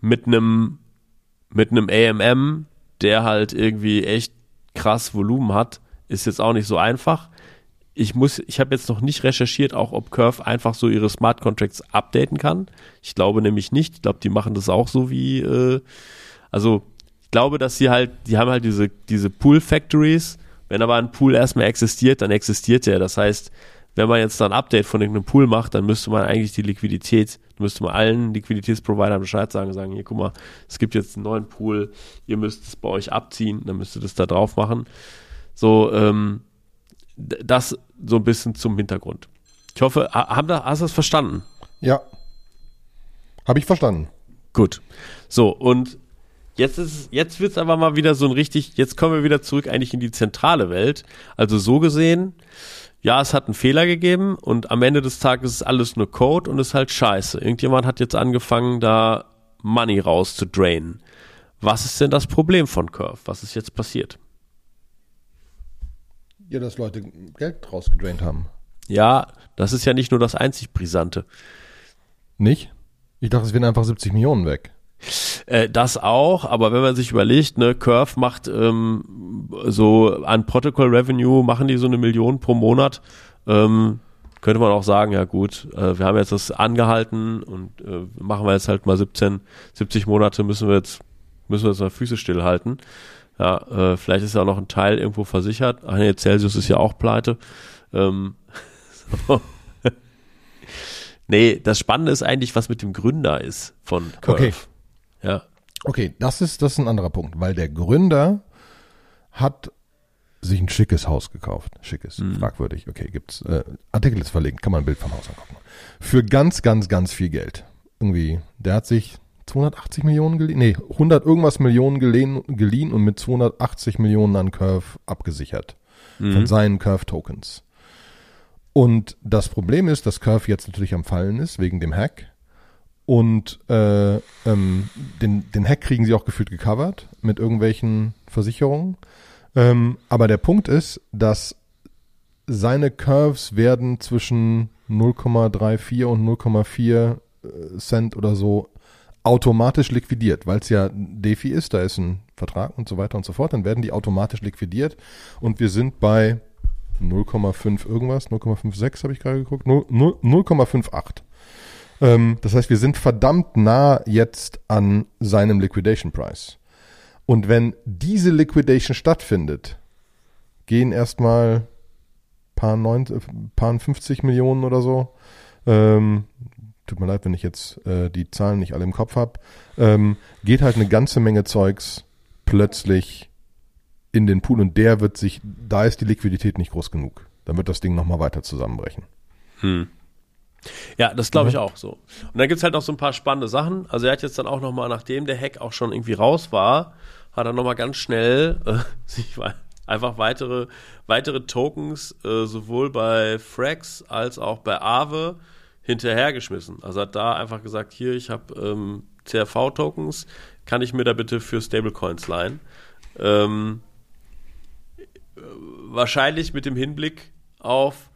mit einem mit einem AMM, der halt irgendwie echt krass Volumen hat, ist jetzt auch nicht so einfach. Ich muss, ich habe jetzt noch nicht recherchiert, auch ob Curve einfach so ihre Smart Contracts updaten kann. Ich glaube nämlich nicht. Ich glaube, die machen das auch so wie, äh, also ich glaube, dass sie halt, die haben halt diese diese Pool Factories. Wenn aber ein Pool erstmal existiert, dann existiert der. Das heißt, wenn man jetzt da ein Update von irgendeinem Pool macht, dann müsste man eigentlich die Liquidität, müsste man allen Liquiditätsprovidern Bescheid sagen, sagen, hier, guck mal, es gibt jetzt einen neuen Pool, ihr müsst es bei euch abziehen, dann müsst ihr das da drauf machen. So, ähm, das so ein bisschen zum Hintergrund. Ich hoffe, haben da, hast du das verstanden? Ja. Habe ich verstanden. Gut. So, und jetzt ist, jetzt wird's aber mal wieder so ein richtig, jetzt kommen wir wieder zurück eigentlich in die zentrale Welt. Also so gesehen, ja, es hat einen Fehler gegeben und am Ende des Tages ist alles nur Code und ist halt scheiße. Irgendjemand hat jetzt angefangen, da Money rauszudrainen. Was ist denn das Problem von Curve? Was ist jetzt passiert? Ja, dass Leute Geld rausgedraint haben. Ja, das ist ja nicht nur das einzig Brisante. Nicht? Ich dachte, es wären einfach 70 Millionen weg. Äh, das auch, aber wenn man sich überlegt, ne, Curve macht ähm, so an Protocol Revenue machen die so eine Million pro Monat, ähm, könnte man auch sagen, ja gut, äh, wir haben jetzt das angehalten und äh, machen wir jetzt halt mal 17, 70 Monate müssen wir jetzt müssen wir jetzt mal Füße stillhalten. Ja, äh, vielleicht ist ja auch noch ein Teil irgendwo versichert. Ach nee, Celsius ist ja auch pleite. Ähm, so. nee, das Spannende ist eigentlich, was mit dem Gründer ist von Curve. Okay. Ja. Okay, das ist, das ist ein anderer Punkt, weil der Gründer hat sich ein schickes Haus gekauft. Schickes, Mhm. fragwürdig. Okay, gibt's. Äh, Artikel ist verlinkt, kann man ein Bild vom Haus angucken. Für ganz, ganz, ganz viel Geld. Irgendwie, der hat sich 280 Millionen geliehen, nee, 100 irgendwas Millionen geliehen, geliehen und mit 280 Millionen an Curve abgesichert. Von Mhm. seinen Curve-Tokens. Und das Problem ist, dass Curve jetzt natürlich am Fallen ist, wegen dem Hack. Und äh, ähm, den, den Hack kriegen sie auch gefühlt gecovert mit irgendwelchen Versicherungen. Ähm, aber der Punkt ist, dass seine Curves werden zwischen 0,34 und 0,4 äh, Cent oder so automatisch liquidiert, weil es ja DeFi ist, da ist ein Vertrag und so weiter und so fort, dann werden die automatisch liquidiert und wir sind bei 0,5 irgendwas, 0,56 habe ich gerade geguckt, 0 0 0,58. Ähm, das heißt, wir sind verdammt nah jetzt an seinem Liquidation Price. Und wenn diese Liquidation stattfindet, gehen erstmal paar, neun, äh, paar 50 Millionen oder so. Ähm, tut mir leid, wenn ich jetzt äh, die Zahlen nicht alle im Kopf habe. Ähm, geht halt eine ganze Menge Zeugs plötzlich in den Pool und der wird sich, da ist die Liquidität nicht groß genug. Dann wird das Ding nochmal weiter zusammenbrechen. Hm. Ja, das glaube ich auch so. Und dann gibt's halt noch so ein paar spannende Sachen. Also er hat jetzt dann auch nochmal, nachdem der Hack auch schon irgendwie raus war, hat er nochmal ganz schnell äh, sich einfach weitere, weitere Tokens äh, sowohl bei Frax als auch bei Aave hinterhergeschmissen. Also hat da einfach gesagt, hier, ich habe ähm, CRV-Tokens, kann ich mir da bitte für Stablecoins leihen? Ähm, äh, wahrscheinlich mit dem Hinblick auf,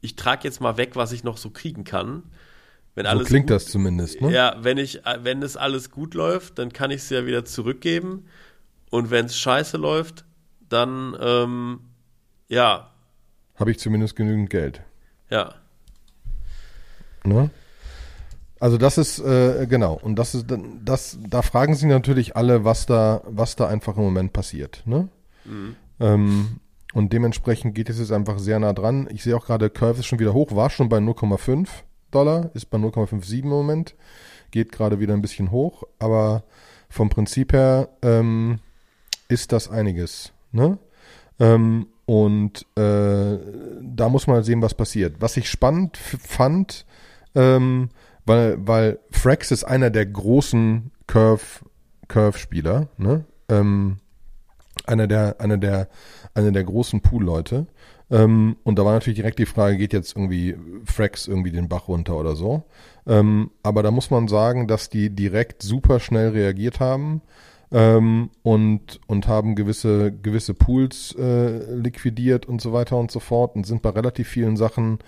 ich trage jetzt mal weg, was ich noch so kriegen kann. Wenn So alles klingt gut, das zumindest, ne? Ja, wenn ich, wenn es alles gut läuft, dann kann ich es ja wieder zurückgeben. Und wenn es scheiße läuft, dann ähm, ja, Habe ich zumindest genügend Geld. ja. Ne? Also das ist äh, genau und das ist dann- das da fragen sich natürlich alle, was da was da einfach im Moment passiert, ne? Ähm, und dementsprechend geht es jetzt einfach sehr nah dran. Ich sehe auch gerade, Curve ist schon wieder hoch, war schon bei 0,5 Dollar, ist bei 0,57 im Moment, geht gerade wieder ein bisschen hoch, aber vom Prinzip her ähm, ist das einiges, ne? Ähm, und äh, da muss man halt sehen, was passiert. Was ich spannend fand, ähm, weil, weil Frax ist einer der großen Curve, Curve-Spieler, ne? Ähm, einer der, einer der, einer der großen Pool-Leute. Ähm, und da war natürlich direkt die Frage, geht jetzt irgendwie Frax irgendwie den Bach runter oder so? Ähm, aber da muss man sagen, dass die direkt super schnell reagiert haben. ähm, und, und haben gewisse, gewisse Pools äh, liquidiert und so weiter und so fort und sind bei relativ vielen Sachen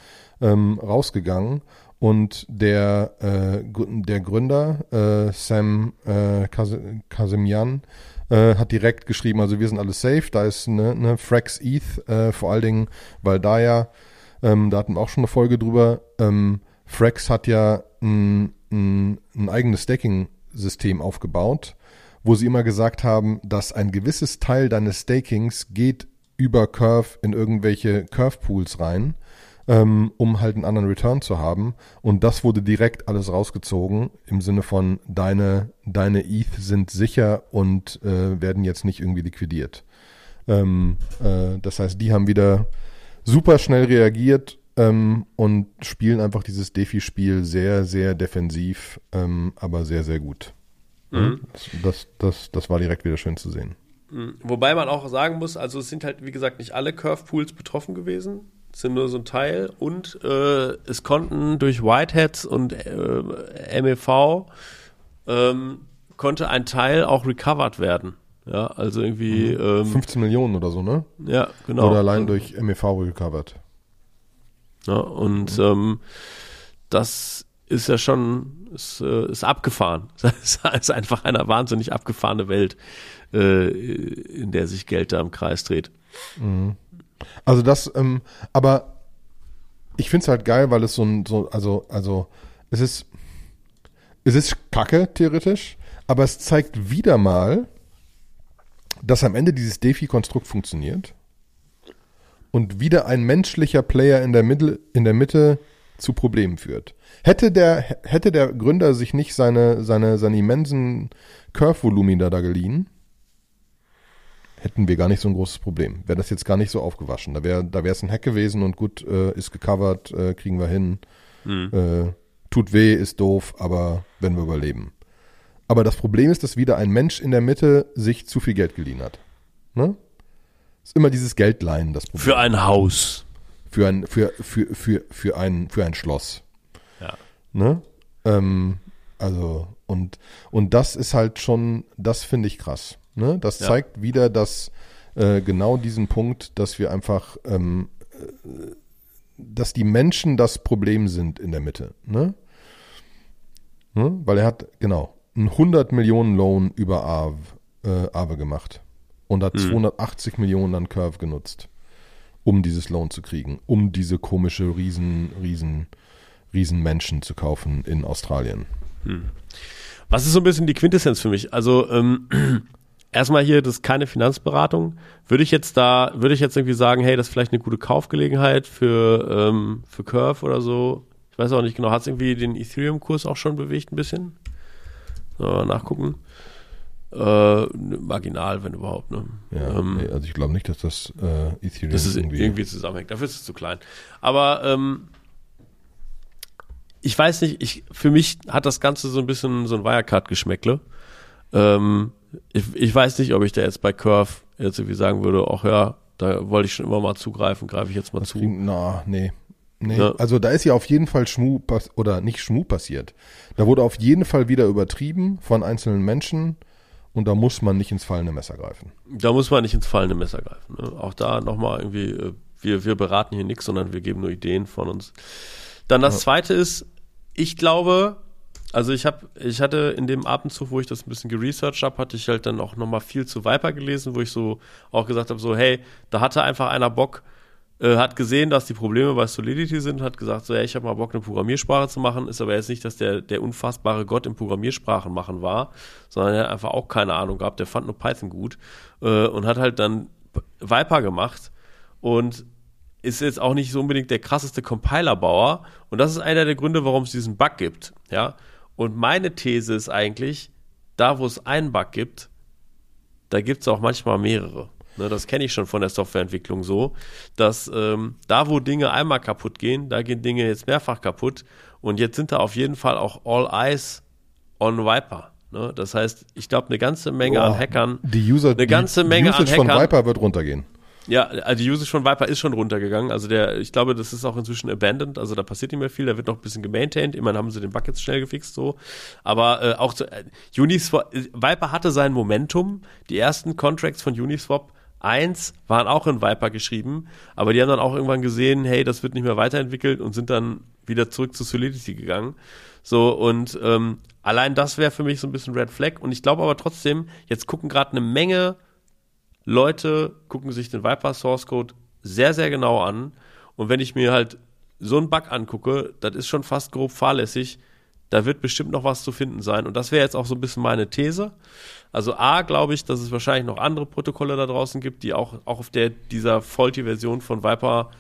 ähm, rausgegangen. Und der, äh, der Gründer, äh, Sam äh, Kasimian, äh, hat direkt geschrieben, also wir sind alle safe, da ist eine, eine Frax ETH, äh, vor allen Dingen, weil da ja, ähm, da hatten wir auch schon eine Folge drüber, ähm, Frax hat ja ein, ein, ein eigenes Staking-System aufgebaut, wo sie immer gesagt haben, dass ein gewisses Teil deines Stakings geht über Curve in irgendwelche Curve-Pools rein, ähm, um halt einen anderen Return zu haben. Und das wurde direkt alles rausgezogen im Sinne von deine, deine ETH sind sicher und äh, werden jetzt nicht irgendwie liquidiert. Ähm, äh, das heißt, die haben wieder super schnell reagiert ähm, und spielen einfach dieses Defi-Spiel sehr, sehr defensiv, ähm, aber sehr, sehr gut. Mhm. Das, das, das war direkt wieder schön zu sehen. Mhm. Wobei man auch sagen muss, also es sind halt, wie gesagt, nicht alle Curve-Pools betroffen gewesen. Sind nur so ein Teil und äh, es konnten durch Whiteheads und äh, MEV ähm, konnte ein Teil auch recovered werden. Ja, also irgendwie. Mhm. Ähm, 15 Millionen oder so, ne? Ja, genau. Oder allein durch MEV recovered. Ja, und mhm. ähm, das ist ja schon, ist, äh, ist abgefahren. Es ist einfach eine wahnsinnig abgefahrene Welt, äh, in der sich Geld da im Kreis dreht. Mhm. Also das, ähm, aber ich finde es halt geil, weil es so ein, so, also, also, es ist, es ist kacke, theoretisch, aber es zeigt wieder mal, dass am Ende dieses Defi-Konstrukt funktioniert und wieder ein menschlicher Player in der Mitte, in der Mitte zu Problemen führt. Hätte der, hätte der Gründer sich nicht seine, seine, seine immensen Curve-Volumina da geliehen, hätten wir gar nicht so ein großes Problem. Wäre das jetzt gar nicht so aufgewaschen. Da wäre da wäre es ein Hack gewesen und gut, äh, ist gecovert, äh, kriegen wir hin. Mhm. Äh, tut weh, ist doof, aber wenn wir überleben. Aber das Problem ist, dass wieder ein Mensch in der Mitte sich zu viel Geld geliehen hat. Ne? Ist immer dieses Geldleihen das Problem. Für ein Haus. Für ein, für, für, für, für ein, für ein Schloss. Ja. Ne? Ähm, also, und, und das ist halt schon, das finde ich krass. Ne? Das ja. zeigt wieder, dass äh, genau diesen Punkt, dass wir einfach, ähm, äh, dass die Menschen das Problem sind in der Mitte. Ne? Ne? Weil er hat, genau, einen 100 Millionen Loan über Aave, äh, Aave gemacht und hat hm. 280 Millionen an Curve genutzt, um dieses Loan zu kriegen, um diese komische riesen, riesen, riesen Menschen zu kaufen in Australien. Hm. Was ist so ein bisschen die Quintessenz für mich? Also ähm, erstmal hier, das ist keine Finanzberatung. Würde ich jetzt da, würde ich jetzt irgendwie sagen, hey, das ist vielleicht eine gute Kaufgelegenheit für, ähm, für Curve oder so. Ich weiß auch nicht genau, hat es irgendwie den Ethereum-Kurs auch schon bewegt ein bisschen? So, nachgucken. Äh, marginal, wenn überhaupt. Ne? Ja, ähm, nee, also ich glaube nicht, dass das äh, Ethereum das irgendwie, irgendwie zusammenhängt. Dafür ist es zu klein. Aber ähm, ich weiß nicht, ich, für mich hat das Ganze so ein bisschen so ein Wirecard-Geschmäckle. Ähm, ich, ich weiß nicht, ob ich da jetzt bei Curve jetzt irgendwie sagen würde, ach ja, da wollte ich schon immer mal zugreifen, greife ich jetzt mal das zu. Klingt, na, nee. Nee, ja. also da ist ja auf jeden Fall Schmu oder nicht Schmu passiert. Da wurde auf jeden Fall wieder übertrieben von einzelnen Menschen und da muss man nicht ins fallende Messer greifen. Da muss man nicht ins fallende Messer greifen. Ne? Auch da nochmal irgendwie, äh, wir, wir beraten hier nichts, sondern wir geben nur Ideen von uns. Dann das ja. zweite ist, ich glaube, also ich habe, ich hatte in dem Abendzug, wo ich das ein bisschen geresearched habe, hatte ich halt dann auch nochmal viel zu Viper gelesen, wo ich so auch gesagt habe, so, hey, da hatte einfach einer Bock, äh, hat gesehen, dass die Probleme bei Solidity sind, hat gesagt, so, ja, ich habe mal Bock, eine Programmiersprache zu machen, ist aber jetzt nicht, dass der, der unfassbare Gott im Programmiersprachen machen war, sondern er hat einfach auch keine Ahnung gehabt, der fand nur Python gut äh, und hat halt dann Viper gemacht und ist jetzt auch nicht so unbedingt der krasseste Compilerbauer und das ist einer der Gründe, warum es diesen Bug gibt, ja. Und meine These ist eigentlich, da wo es einen Bug gibt, da gibt es auch manchmal mehrere. Ne, das kenne ich schon von der Softwareentwicklung so, dass ähm, da, wo Dinge einmal kaputt gehen, da gehen Dinge jetzt mehrfach kaputt. Und jetzt sind da auf jeden Fall auch All Eyes on Viper. Ne? Das heißt, ich glaube, eine ganze Menge oh, an Hackern, die User, eine ganze die, Menge die an Hackern, von Viper wird runtergehen. Ja, also die Usage von Viper ist schon runtergegangen. Also der, ich glaube, das ist auch inzwischen abandoned. Also da passiert nicht mehr viel. Da wird noch ein bisschen gemaintained. Immerhin haben sie den Bug jetzt schnell gefixt so. Aber äh, auch zu, äh, Uniswap, Viper hatte sein Momentum. Die ersten Contracts von Uniswap 1 waren auch in Viper geschrieben, aber die haben dann auch irgendwann gesehen, hey, das wird nicht mehr weiterentwickelt und sind dann wieder zurück zu Solidity gegangen. So, und ähm, allein das wäre für mich so ein bisschen Red Flag. Und ich glaube aber trotzdem, jetzt gucken gerade eine Menge Leute, gucken sich den Viper Source Code sehr, sehr genau an. Und wenn ich mir halt so einen Bug angucke, das ist schon fast grob fahrlässig. Da wird bestimmt noch was zu finden sein. Und das wäre jetzt auch so ein bisschen meine These. Also A, glaube ich, dass es wahrscheinlich noch andere Protokolle da draußen gibt, die auch, auch auf der, dieser Faulty-Version von Viper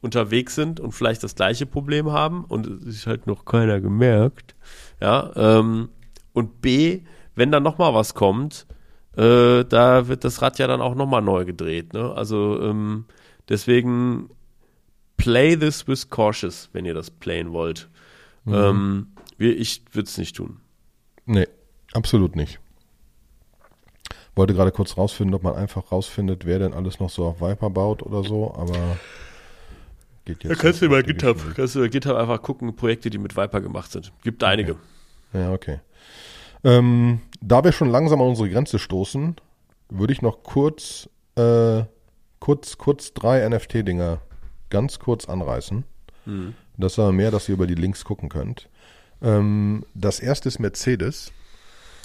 unterwegs sind und vielleicht das gleiche Problem haben und es ist halt noch keiner gemerkt. Ja, ähm, und B, wenn dann noch mal was kommt, äh, da wird das Rad ja dann auch noch mal neu gedreht. Ne? Also ähm, deswegen play this with cautious, wenn ihr das playen wollt. Mhm. Ähm, ich würde es nicht tun. Nee, absolut nicht. Wollte gerade kurz rausfinden, ob man einfach rausfindet, wer denn alles noch so auf Viper baut oder so, aber geht jetzt. Da kannst du bei GitHub, kannst du bei GitHub einfach gucken, Projekte, die mit Viper gemacht sind. Gibt einige. Okay. Ja, okay. Ähm, da wir schon langsam an unsere Grenze stoßen, würde ich noch kurz, äh, kurz, kurz drei NFT-Dinger ganz kurz anreißen. Mhm. Das ist aber mehr, dass ihr über die Links gucken könnt. Ähm, das erste ist Mercedes.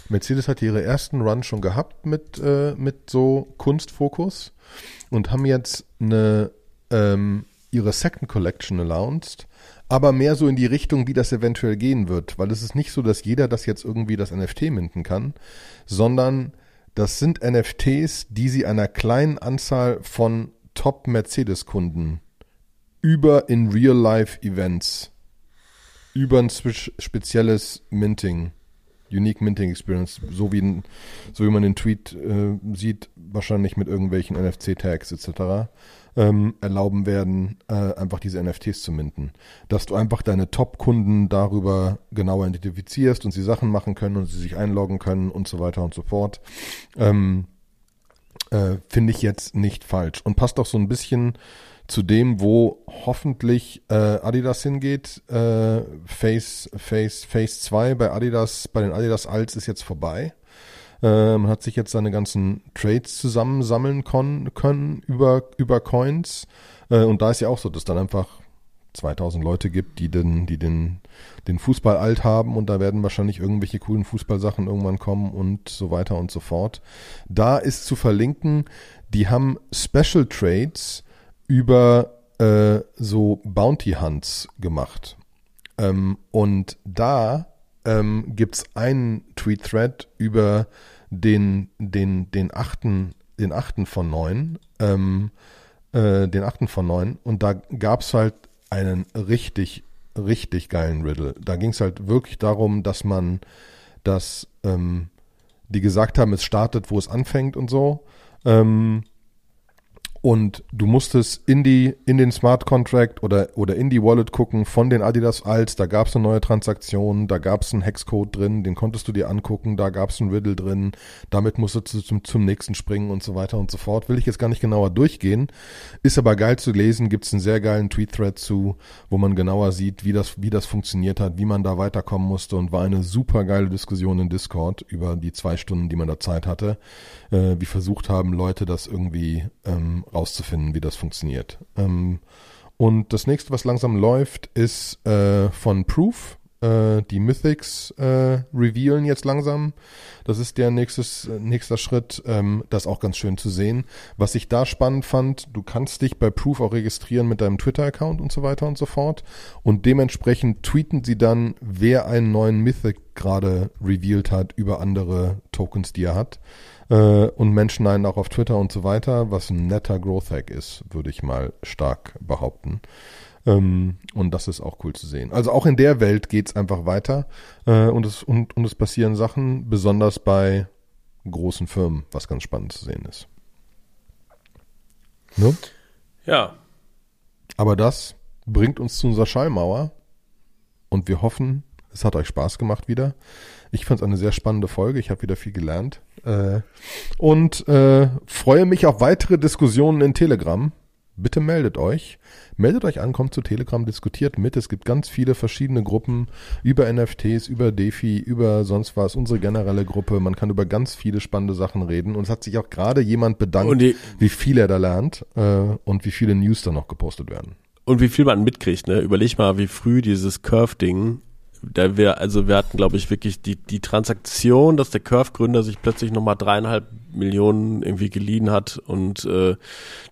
Mercedes hat ihre ersten Run schon gehabt mit, äh, mit so Kunstfokus und haben jetzt eine, ähm, ihre Second Collection announced, aber mehr so in die Richtung, wie das eventuell gehen wird, weil es ist nicht so, dass jeder das jetzt irgendwie das NFT minden kann, sondern das sind NFTs, die sie einer kleinen Anzahl von Top-Mercedes-Kunden über in Real-Life-Events, über ein spezielles Minting Unique Minting Experience, so wie, so wie man den Tweet äh, sieht, wahrscheinlich mit irgendwelchen NFC-Tags etc., ähm, erlauben werden, äh, einfach diese NFTs zu minten. Dass du einfach deine Top-Kunden darüber genauer identifizierst und sie Sachen machen können und sie sich einloggen können und so weiter und so fort. Ähm, äh, Finde ich jetzt nicht falsch und passt auch so ein bisschen zu dem, wo hoffentlich äh, Adidas hingeht. Äh, Phase, Phase, Phase 2 bei Adidas, bei den Adidas Alts ist jetzt vorbei. Äh, man hat sich jetzt seine ganzen Trades zusammensammeln können über, über Coins. Äh, und da ist ja auch so, dass dann einfach 2000 Leute gibt, die den, die den, den Fußball alt haben und da werden wahrscheinlich irgendwelche coolen Fußballsachen irgendwann kommen und so weiter und so fort. Da ist zu verlinken, die haben Special Trades über äh, so Bounty Hunts gemacht. Ähm, und da ähm, gibt es einen Tweet-Thread über den, den, den achten, den achten von neun, ähm, äh, den achten von neun. Und da gab es halt einen richtig, richtig geilen Riddle. Da ging es halt wirklich darum, dass man, dass ähm, die gesagt haben, es startet, wo es anfängt und so. Ähm, und du musstest in die in den Smart Contract oder oder in die Wallet gucken von den Adidas Alts, da gab es eine neue Transaktion, da gab es einen Hexcode drin, den konntest du dir angucken, da gab es einen Riddle drin, damit musstest du zum, zum nächsten springen und so weiter und so fort. Will ich jetzt gar nicht genauer durchgehen, ist aber geil zu lesen, gibt es einen sehr geilen Tweet-Thread zu, wo man genauer sieht, wie das wie das funktioniert hat, wie man da weiterkommen musste. Und war eine super geile Diskussion in Discord über die zwei Stunden, die man da Zeit hatte, äh, wie versucht haben Leute das irgendwie ähm, rauszufinden, wie das funktioniert. Ähm, und das nächste, was langsam läuft, ist äh, von Proof. Äh, die Mythics äh, revealen jetzt langsam. Das ist der nächstes, äh, nächster Schritt. Ähm, das ist auch ganz schön zu sehen. Was ich da spannend fand, du kannst dich bei Proof auch registrieren mit deinem Twitter-Account und so weiter und so fort. Und dementsprechend tweeten sie dann, wer einen neuen Mythic gerade revealed hat über andere Tokens, die er hat und Menschen einen auch auf Twitter und so weiter, was ein netter Growth Hack ist, würde ich mal stark behaupten. Ähm, und das ist auch cool zu sehen. Also auch in der Welt geht's einfach weiter äh, und, es, und, und es passieren Sachen, besonders bei großen Firmen, was ganz spannend zu sehen ist. Ne? Ja. Aber das bringt uns zu unserer Schallmauer und wir hoffen, es hat euch Spaß gemacht wieder. Ich fand es eine sehr spannende Folge. Ich habe wieder viel gelernt. Äh, und äh, freue mich auf weitere Diskussionen in Telegram. Bitte meldet euch. Meldet euch an, kommt zu Telegram, diskutiert mit. Es gibt ganz viele verschiedene Gruppen über NFTs, über DeFi, über sonst was, unsere generelle Gruppe. Man kann über ganz viele spannende Sachen reden. Und es hat sich auch gerade jemand bedankt, die, wie viel er da lernt äh, und wie viele News da noch gepostet werden. Und wie viel man mitkriegt, ne? Überleg mal, wie früh dieses Curve-Ding da wir, also wir hatten, glaube ich, wirklich die, die Transaktion, dass der Curve-Gründer sich plötzlich nochmal dreieinhalb Millionen irgendwie geliehen hat und äh,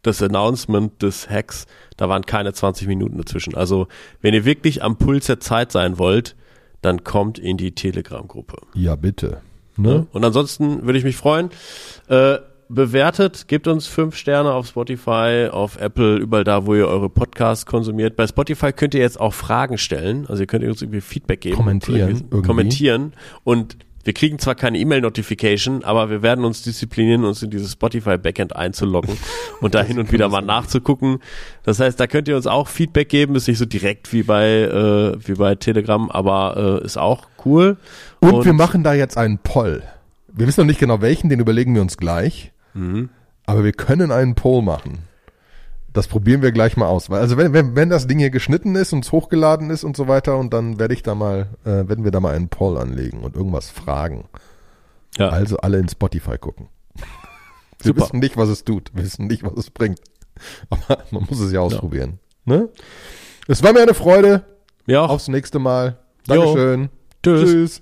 das Announcement des Hacks, da waren keine 20 Minuten dazwischen. Also wenn ihr wirklich am Puls der Zeit sein wollt, dann kommt in die Telegram-Gruppe. Ja, bitte. Ne? Und ansonsten würde ich mich freuen. Äh, bewertet, gebt uns fünf Sterne auf Spotify, auf Apple, überall da, wo ihr eure Podcasts konsumiert. Bei Spotify könnt ihr jetzt auch Fragen stellen, also ihr könnt uns irgendwie Feedback geben. Kommentieren. Irgendwie kommentieren und wir kriegen zwar keine E-Mail-Notification, aber wir werden uns disziplinieren, uns in dieses Spotify-Backend einzuloggen und da hin und wieder mal nachzugucken. Das heißt, da könnt ihr uns auch Feedback geben, ist nicht so direkt wie bei, äh, wie bei Telegram, aber äh, ist auch cool. Und, und wir machen da jetzt einen Poll. Wir wissen noch nicht genau welchen, den überlegen wir uns gleich. Mhm. Aber wir können einen Poll machen. Das probieren wir gleich mal aus. Also wenn, wenn, wenn das Ding hier geschnitten ist und es hochgeladen ist und so weiter, und dann werde ich da mal, äh, werden wir da mal einen Poll anlegen und irgendwas fragen. Ja. Also alle in Spotify gucken. Wir Super. wissen nicht, was es tut. Wir wissen nicht, was es bringt. Aber man muss es ja ausprobieren. Ja. Ne? Es war mir eine Freude. Ja. Aufs nächste Mal. Dankeschön. Jo. Tschüss. Tschüss.